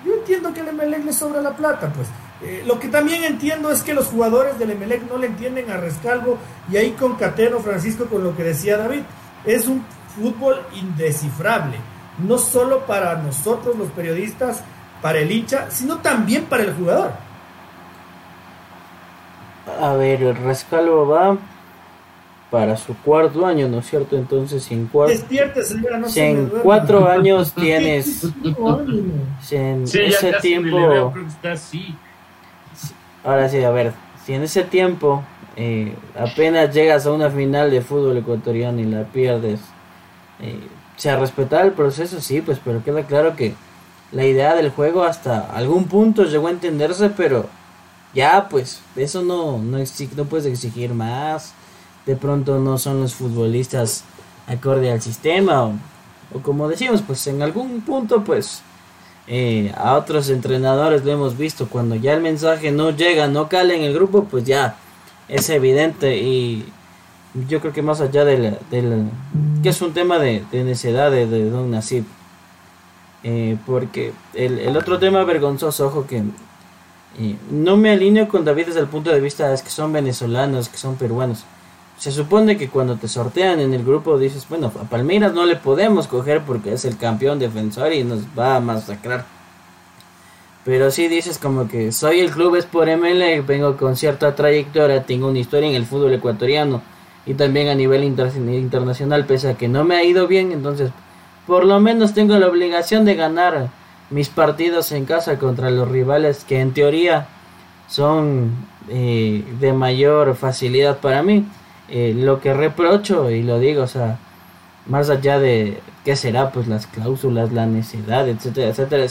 Yo entiendo que el Emelec le sobra la plata, pues. Eh, lo que también entiendo es que los jugadores del Emelec no le entienden a Rescalvo y ahí con Catero, Francisco, con lo que decía David, es un fútbol indescifrable, no solo para nosotros los periodistas, para el hincha, sino también para el jugador. A ver, el Rescalvo va para su cuarto año, ¿no es cierto? Entonces, en cuatro, si en cuatro *laughs* años tienes, en ese tiempo, ahora sí, a ver, si en ese tiempo eh, apenas llegas a una final de fútbol ecuatoriano y la pierdes, eh, se respetar el proceso, sí, pues, pero queda claro que la idea del juego hasta algún punto llegó a entenderse, pero ya, pues, eso no, no, no puedes exigir más. De pronto no son los futbolistas acorde al sistema o, como decimos pues en algún punto pues eh, a otros entrenadores lo hemos visto. Cuando ya el mensaje no llega no cala en el grupo pues ya es evidente y yo creo que más allá del, que es un tema de, de necedad de, Don Nasib. Eh, porque el, otro tema vergonzoso ojo que eh, no me alineo con David desde el punto de vista es que son venezolanos que son peruanos se supone que cuando te sortean en el grupo dices, bueno, a Palmeiras no le podemos coger porque es el campeón defensor y nos va a masacrar. Pero si dices como que soy el club es por ML, vengo con cierta trayectoria, tengo una historia en el fútbol ecuatoriano y también a nivel internacional, pese a que no me ha ido bien, entonces por lo menos tengo la obligación de ganar mis partidos en casa contra los rivales que en teoría son eh, de mayor facilidad para mí. Eh, lo que reprocho, y lo digo, o sea, más allá de qué será, pues las cláusulas, la necesidad, etcétera, etcétera,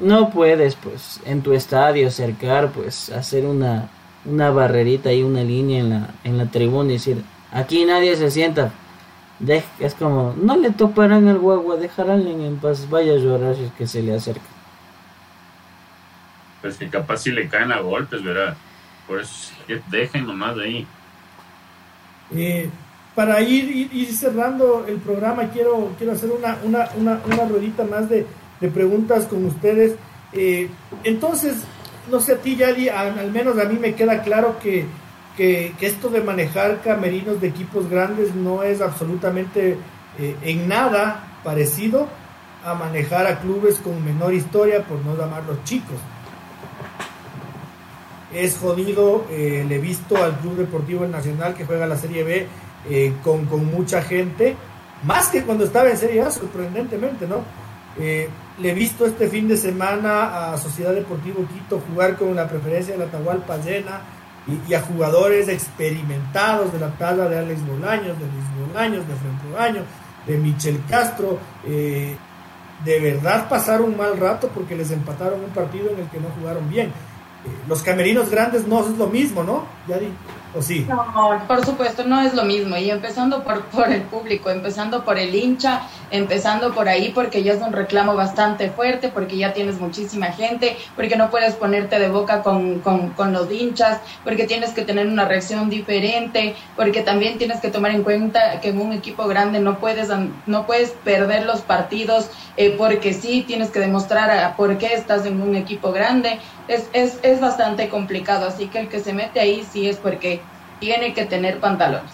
no puedes, pues, en tu estadio cercar, pues, hacer una, una barrerita y una línea en la, en la tribuna y decir, aquí nadie se sienta. Es como, no le toparán al guagua, dejarán en paz, vaya a llorar si es que se le acerca. Pues que capaz si le caen a golpes, ¿verdad? Por eso, dejen nomás de ahí. Eh, para ir, ir, cerrando el programa, quiero, quiero hacer una, una, una, una ruedita más de, preguntas con ustedes. Eh, entonces, no sé a ti, Yadi, al menos a mí me queda claro que, que, esto de manejar camerinos de equipos grandes no es absolutamente eh, en nada parecido a manejar a clubes con menor historia, por no llamarlos chicos es jodido. Eh, le he visto al Club Deportivo Nacional que juega la Serie B eh, con, mucha gente, más que cuando estaba en Serie A, sorprendentemente, ¿no? Le he visto este fin de semana a Sociedad Deportivo Quito jugar con la preferencia de la Atahualpa llena y, a jugadores experimentados de la talla de Alex Bolaños, de Luis Bolaños, de Franco Bolaños, de Michel Castro. Eh, de verdad pasaron un mal rato porque les empataron un partido en el que no jugaron bien. Eh, los camerinos grandes no es lo mismo, ¿no? Ya di. ¿O sí? Por supuesto, no es lo mismo. Y empezando por, por el público, empezando por el hincha, empezando por ahí, porque ya es un reclamo bastante fuerte, porque ya tienes muchísima gente, porque no puedes ponerte de boca con, con, los hinchas, porque tienes que tener una reacción diferente, porque también tienes que tomar en cuenta que en un equipo grande no puedes, no puedes perder los partidos, eh, porque sí, tienes que demostrar por qué estás en un equipo grande. Es, es, es bastante complicado, así que el que se mete ahí sí es porque tiene que tener pantalones.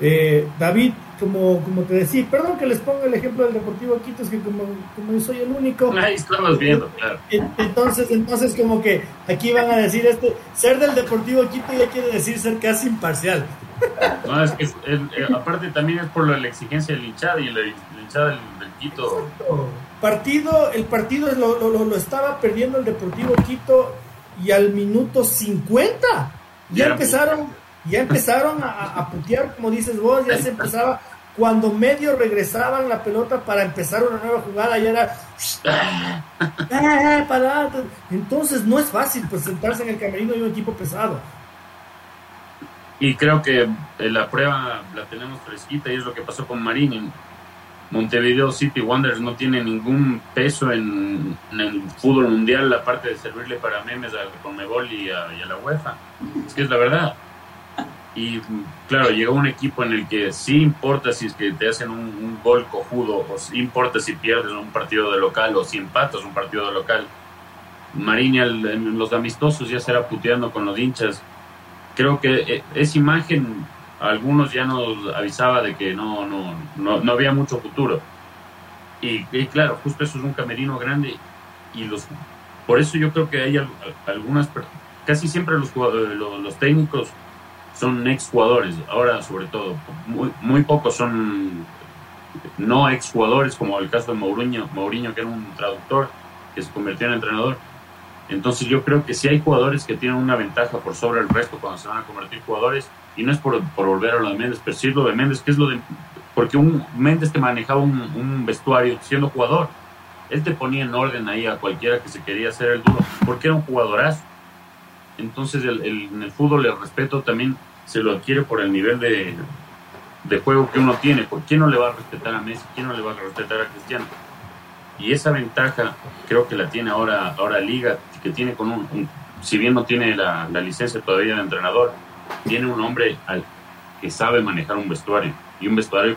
Eh, David, como, como te decía, perdón que les ponga el ejemplo del Deportivo Quito, es que como, como yo soy el único. Ahí estamos viendo, claro. Entonces, entonces como que aquí van a decir esto, ser del Deportivo Quito ya quiere decir ser casi imparcial. No, es que eh, aparte también es por la exigencia del hinchada y la, hinchada del, Quito. Partido, el partido lo, lo, lo, estaba perdiendo el Deportivo Quito y al minuto 50 ya empezaron, ya empezaron a, putear, como dices vos, ya se empezaba, cuando medio regresaban la pelota para empezar una nueva jugada, ya era *laughs* eh, entonces no es fácil pues sentarse en el camerino de un equipo pesado. Y creo que eh, la prueba la tenemos fresquita y es lo que pasó con Marín. Montevideo City Wanderers no tiene ningún peso en, el fútbol mundial, aparte de servirle para memes a Conmebol y a, y a la UEFA. Es que es la verdad. Y claro, llegó un equipo en el que sí importa si es que te hacen un, gol cojudo, o sí importa si pierdes un partido de local, o si empatas un partido de local. Mariña en los amistosos ya será puteando con los hinchas. Creo que eh, es imagen algunos ya nos avisaba de que no, no, no, había mucho futuro. Y, claro, justo eso es un camerino grande y los por eso yo creo que hay algunas casi siempre los, los, técnicos son ex jugadores, ahora sobre todo, muy, muy pocos son no ex jugadores, como el caso de Mourinho, Mourinho que era un traductor que se convirtió en entrenador. Entonces yo creo que si hay jugadores que tienen una ventaja por sobre el resto cuando se van a convertir jugadores, y no es por, volver a lo de Méndez, pero sí lo de Méndez, que es lo de... Porque un Méndez te manejaba un, vestuario siendo jugador. Él te ponía en orden ahí a cualquiera que se quería hacer el duro, porque era un jugadorazo. Entonces en el fútbol el respeto también se lo adquiere por el nivel de, de juego que uno tiene. ¿Por quién no le va a respetar a Messi? ¿Quién no le va a respetar a Cristiano? Y esa ventaja creo que la tiene ahora, ahora Liga, que tiene con un, si bien no tiene la, la licencia todavía de entrenador, tiene un hombre al, que sabe manejar un vestuario y un vestuario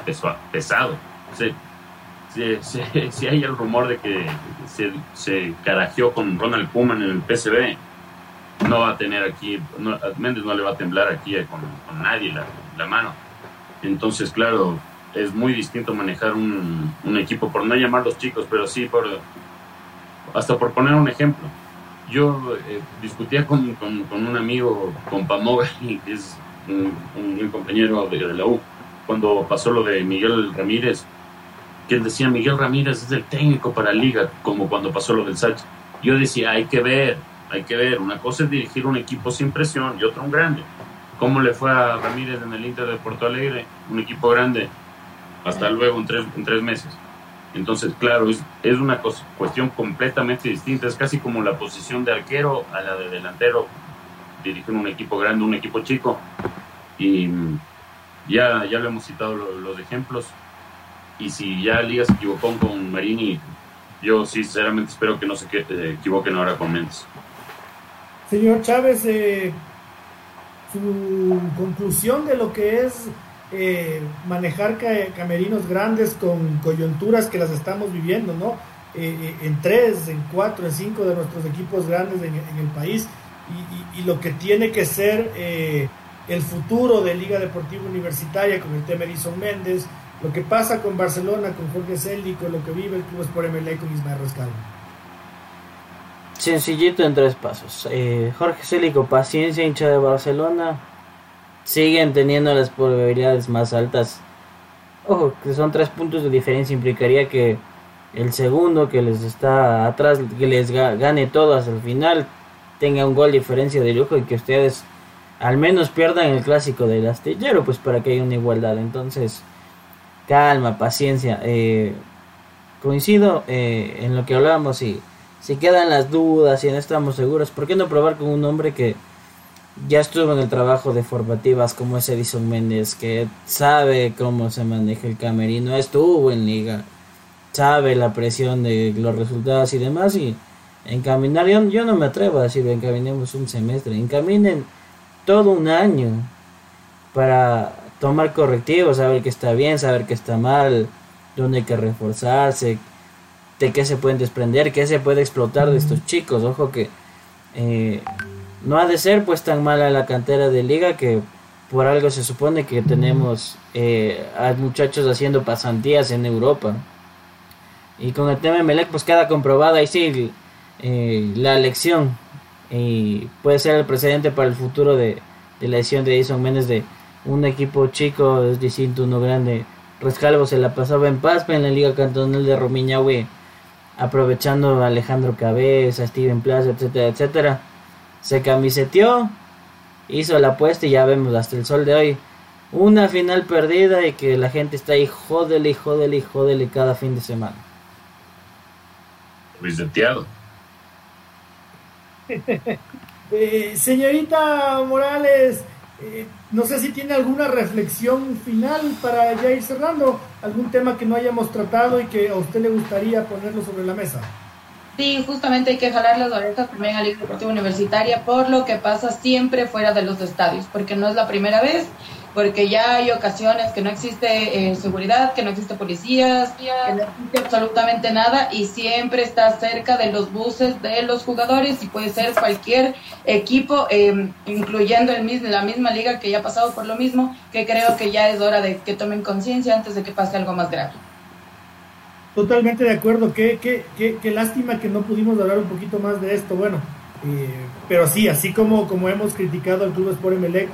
pesado. si, *laughs* hay el rumor de que se, se carajeó con Ronald Koeman en el PSV, no va a tener aquí, no, Méndez no le va a temblar aquí con, nadie la, la, mano. Entonces, claro, es muy distinto manejar un, un equipo, por no llamar los chicos, pero sí por hasta por poner un ejemplo yo eh, discutía con, con, un amigo, con Pamoga, *laughs* que es un, compañero de, la U, cuando pasó lo de Miguel Ramírez, que él decía, Miguel Ramírez es el técnico para Liga, como cuando pasó lo del Sachi. Yo decía, hay que ver, hay que ver, una cosa es dirigir un equipo sin presión y otra un grande. ¿Cómo le fue a Ramírez en el Inter de Porto Alegre? Un equipo grande, hasta luego en tres, en tres meses. Entonces, claro, es, una cuestión completamente distinta. Es casi como la posición de arquero a la de delantero. Dirigir un equipo grande, un equipo chico. Y ya, ya lo hemos citado los, ejemplos. Y si ya Liga se equivocó con Marini, yo sinceramente espero que no se eh, equivoquen ahora con Méndez. Señor Chávez, eh, su conclusión de lo que es eh, manejar camerinos grandes con coyunturas que las estamos viviendo, ¿no? Eh, eh, en tres, en cuatro, en cinco de nuestros equipos grandes en, el país y, lo que tiene que ser el futuro de Liga Deportiva Universitaria con el tema Edison Méndez, lo que pasa con Barcelona, con Jorge Célico, lo que vive el Club Sport MLA con Ismael Rescalvo. Sencillito en tres pasos. Jorge Célico, paciencia, hincha de Barcelona siguen teniendo las probabilidades más altas. Ojo, que son tres puntos de diferencia, implicaría que el segundo que les está atrás, que les gane todo hasta el final, tenga un gol diferencia de lujo y que ustedes al menos pierdan el clásico del astillero, pues para que haya una igualdad. Entonces, calma, paciencia. Eh, coincido eh, en lo que hablábamos y si quedan las dudas y no estamos seguros, ¿por qué no probar con un hombre que ya estuvo en el trabajo de formativas como es Edison Méndez, que sabe cómo se maneja el camerino, estuvo en liga, sabe la presión de los resultados y demás y encaminar, yo, yo no me atrevo a decir encaminemos un semestre, encaminen todo un año para tomar correctivos, saber que está bien, saber que está mal, dónde hay que reforzarse, de qué se pueden desprender, qué se puede explotar de estos chicos. Ojo que eh, no ha de ser pues tan mala la cantera de liga que por algo se supone que tenemos eh, a muchachos haciendo pasantías en Europa. Y con el tema de Melec pues queda comprobada y sí eh, la elección y puede ser el precedente para el futuro de, la elección de Edison Méndez de un equipo chico es distinto uno grande Rescalvo se la pasaba en paz en la liga cantonal de Romiñahue aprovechando a Alejandro Cabeza, Steven Plaza, etcétera, etcétera. Se camiseteó, hizo la apuesta y ya vemos hasta el sol de hoy. Una final perdida y que la gente está ahí jódele, jódele, jódele cada fin de semana. Camiseteado. *laughs* Eh, señorita Morales, eh, no sé si tiene alguna reflexión final para ya ir cerrando, algún tema que no hayamos tratado y que a usted le gustaría ponerlo sobre la mesa. Sí, justamente hay que jalar las orejas también a la Liga Deportiva Universitaria por lo que pasa siempre fuera de los estadios, porque no es la primera vez porque ya hay ocasiones que no existe eh, seguridad, que no existe policías, que no existe absolutamente nada y siempre está cerca de los buses de los jugadores y puede ser cualquier equipo, eh, incluyendo el mismo, la misma liga que ya ha pasado por lo mismo, que creo que ya es hora de que tomen conciencia antes de que pase algo más grave. Totalmente de acuerdo, qué, qué, qué, qué lástima que no pudimos hablar un poquito más de esto, bueno, eh, pero sí, así como, como hemos criticado al Club Sport Emelec,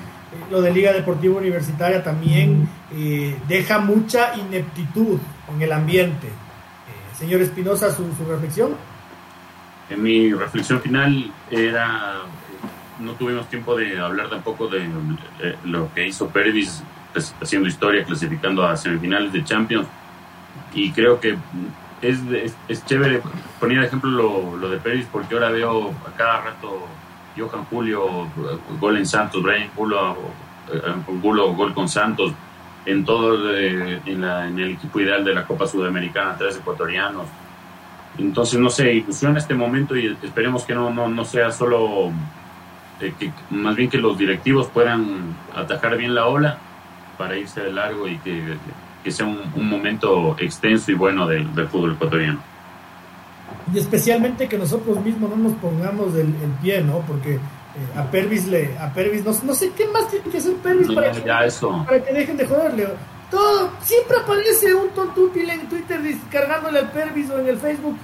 lo de Liga Deportiva Universitaria también eh, deja mucha ineptitud en el ambiente. Eh, señor Espinosa, ¿su, reflexión. En mi reflexión final era, no tuvimos tiempo de hablar tampoco de, lo que hizo Pérez pues, haciendo historia, clasificando a semifinales de Champions. Y creo que es, es, chévere poner ejemplo lo, lo de Pérez porque ahora veo a cada rato Johan Julio, gol en Santos, Brian Julio, Julio eh, gol con Santos, en todo en, el equipo ideal de la Copa Sudamericana, tres ecuatorianos. Entonces, no sé, ilusiona este momento y esperemos que no, no, sea solo, eh, más bien que los directivos puedan atajar bien la ola para irse de largo y que, sea un, momento extenso y bueno del fútbol ecuatoriano y especialmente que nosotros mismos no nos pongamos el, pie, ¿no? Porque eh, a Pervis le, a Pervis, no, no, sé qué más tiene que hacer Pervis para, que, para que dejen de joderle. Todo, siempre aparece un tontúpil en Twitter descargándole al Pervis o en el Facebook.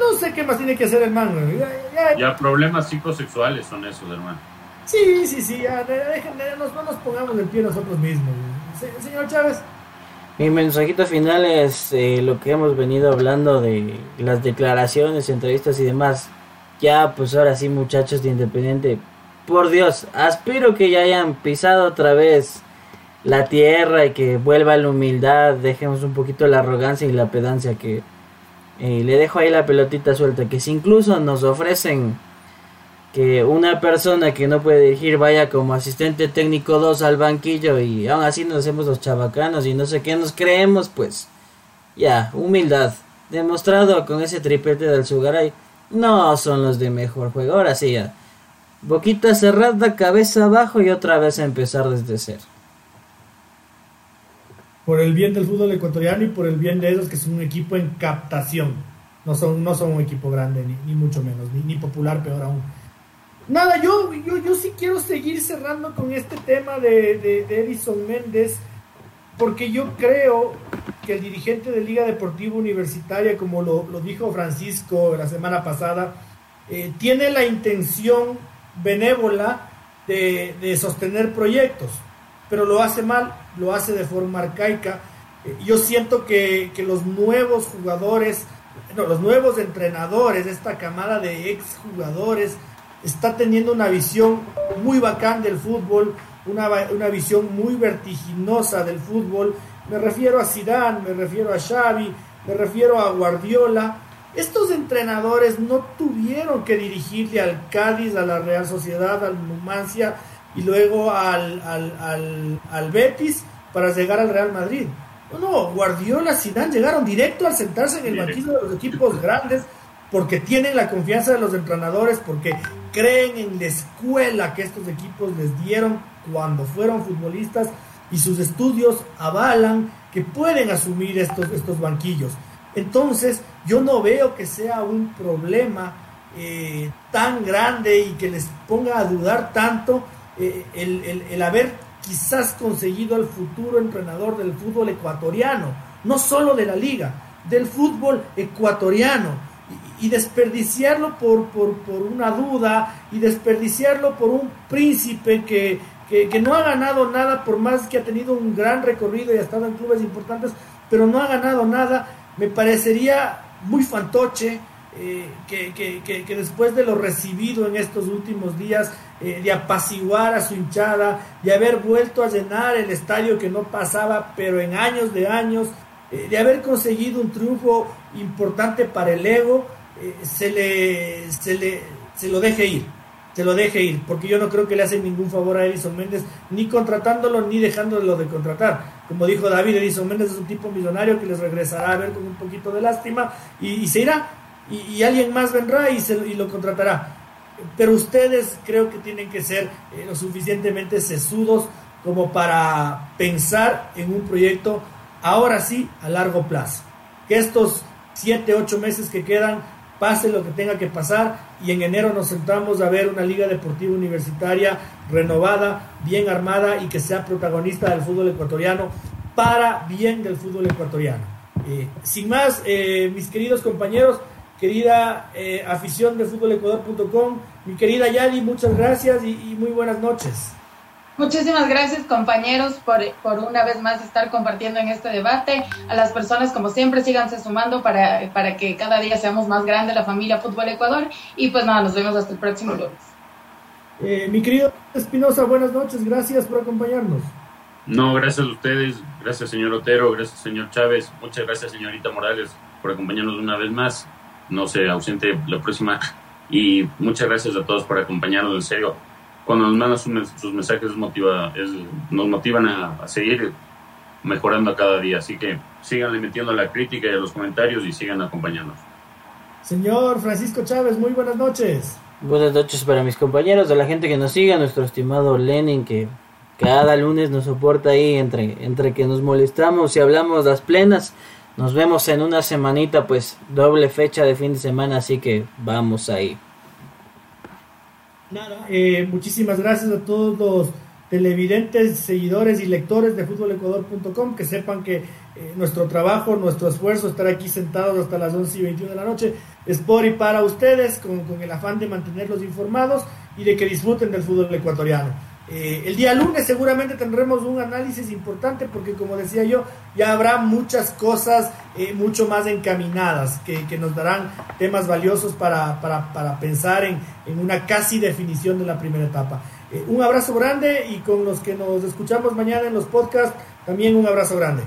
no sé qué más tiene que hacer el man, ya, problemas psicosexuales son esos, hermano. Sí, sí, sí, ya, dejen, no, nos pongamos el pie nosotros mismos. Señor Chávez. Mi mensajito final es eh, lo que hemos venido hablando de las declaraciones, entrevistas y demás. Ya, pues ahora sí, muchachos de Independiente, por Dios, aspiro que ya hayan pisado otra vez la tierra y que vuelva la humildad, dejemos un poquito la arrogancia y la pedancia que eh, le dejo ahí la pelotita suelta, que si incluso nos ofrecen que una persona que no puede dirigir vaya como asistente técnico 2 al banquillo y aún así nos hacemos los chabacanos y no sé qué nos creemos, pues ya, humildad. Demostrado con ese triplete del Sugaray, no son los de mejor juego. Ahora sí, ya. Boquita cerrada, cabeza abajo y otra vez a empezar desde cero. Por el bien del fútbol ecuatoriano y por el bien de esos que son un equipo en captación. No son, no son un equipo grande, ni, mucho menos, ni, ni popular, peor aún Nada, yo, yo, yo sí quiero seguir cerrando con este tema de, de, Edison Méndez, porque yo creo que el dirigente de Liga Deportiva Universitaria, como lo, dijo Francisco la semana pasada, eh, tiene la intención benévola de, de, sostener proyectos, pero lo hace mal, lo hace de forma arcaica. Eh, yo siento que, que los nuevos jugadores, no, los nuevos entrenadores, esta camada de exjugadores, está teniendo una visión muy bacán del fútbol, una, una visión muy vertiginosa del fútbol. Me refiero a Zidane, me refiero a Xavi, me refiero a Guardiola. Estos entrenadores no tuvieron que dirigirle al Cádiz, a la Real Sociedad, al Numancia y luego al, al, al, Betis para llegar al Real Madrid. No, no, Guardiola, Zidane llegaron directo al sentarse en el banquillo de los equipos grandes porque tienen la confianza de los entrenadores, porque creen en la escuela que estos equipos les dieron cuando fueron futbolistas y sus estudios avalan que pueden asumir estos, estos banquillos. Entonces, yo no veo que sea un problema eh, tan grande y que les ponga a dudar tanto eh, el, el, haber quizás conseguido el futuro entrenador del fútbol ecuatoriano, no solo de la liga, del fútbol ecuatoriano, y, desperdiciarlo por, por, por, una duda y desperdiciarlo por un príncipe que, que, no ha ganado nada, por más que ha tenido un gran recorrido y ha estado en clubes importantes, pero no ha ganado nada, me parecería muy fantoche eh, que, que, que, después de lo recibido en estos últimos días, eh, de apaciguar a su hinchada, de haber vuelto a llenar el estadio que no pasaba, pero en años de años, eh, de haber conseguido un triunfo importante para el ego, se, le, se, le, se lo deje ir se lo deje ir, porque yo no creo que le hacen ningún favor a Edison Méndez, ni contratándolo, ni dejándolo de contratar. Como dijo David, Edison Méndez es un tipo millonario que les regresará a ver con un poquito de lástima y, se irá, y, alguien más vendrá y, se, y lo contratará. Pero ustedes creo que tienen que ser eh, lo suficientemente sesudos como para pensar en un proyecto ahora sí a largo plazo. Que estos siete, ocho meses que quedan pase lo que tenga que pasar y en enero nos sentamos a ver una liga deportiva universitaria renovada, bien armada y que sea protagonista del fútbol ecuatoriano para bien del fútbol ecuatoriano. Eh, sin más, eh, mis queridos compañeros, querida eh, afición de fútbolecuador.com, mi querida Yadi, muchas gracias y muy buenas noches. Muchísimas gracias compañeros por, por, una vez más estar compartiendo en este debate. A las personas como siempre síganse sumando para, para que cada día seamos más grande la familia Fútbol Ecuador y pues nada, nos vemos hasta el próximo lunes. Eh, mi querido Espinosa, buenas noches, gracias por acompañarnos. No, gracias a ustedes, gracias señor Otero, gracias señor Chávez, muchas gracias señorita Morales por acompañarnos una vez más. No se ausente la próxima y muchas gracias a todos por acompañarnos, en serio cuando nos mandan sus, mensajes motiva, nos motivan a, seguir mejorando a cada día. Así que sigan metiendo la crítica y los comentarios y sigan acompañándonos. Señor Francisco Chávez, muy buenas noches. Buenas noches para mis compañeros, de la gente que nos sigue, nuestro estimado Lenin que cada lunes nos soporta ahí entre, entre que nos molestamos y hablamos las plenas. Nos vemos en una semanita, pues doble fecha de fin de semana, así que vamos ahí. Nada, eh, muchísimas gracias a todos los televidentes, seguidores y lectores de fútbolecuador.com que sepan que eh, nuestro trabajo, nuestro esfuerzo, estar aquí sentados hasta las 11 y 21 de la noche es por y para ustedes con, con el afán de mantenerlos informados y de que disfruten del fútbol ecuatoriano. Eh, el día lunes seguramente tendremos un análisis importante porque como decía yo, ya habrá muchas cosas eh, mucho más encaminadas que, nos darán temas valiosos para, pensar en, una casi definición de la primera etapa. Eh, un abrazo grande y con los que nos escuchamos mañana en los podcasts, también un abrazo grande.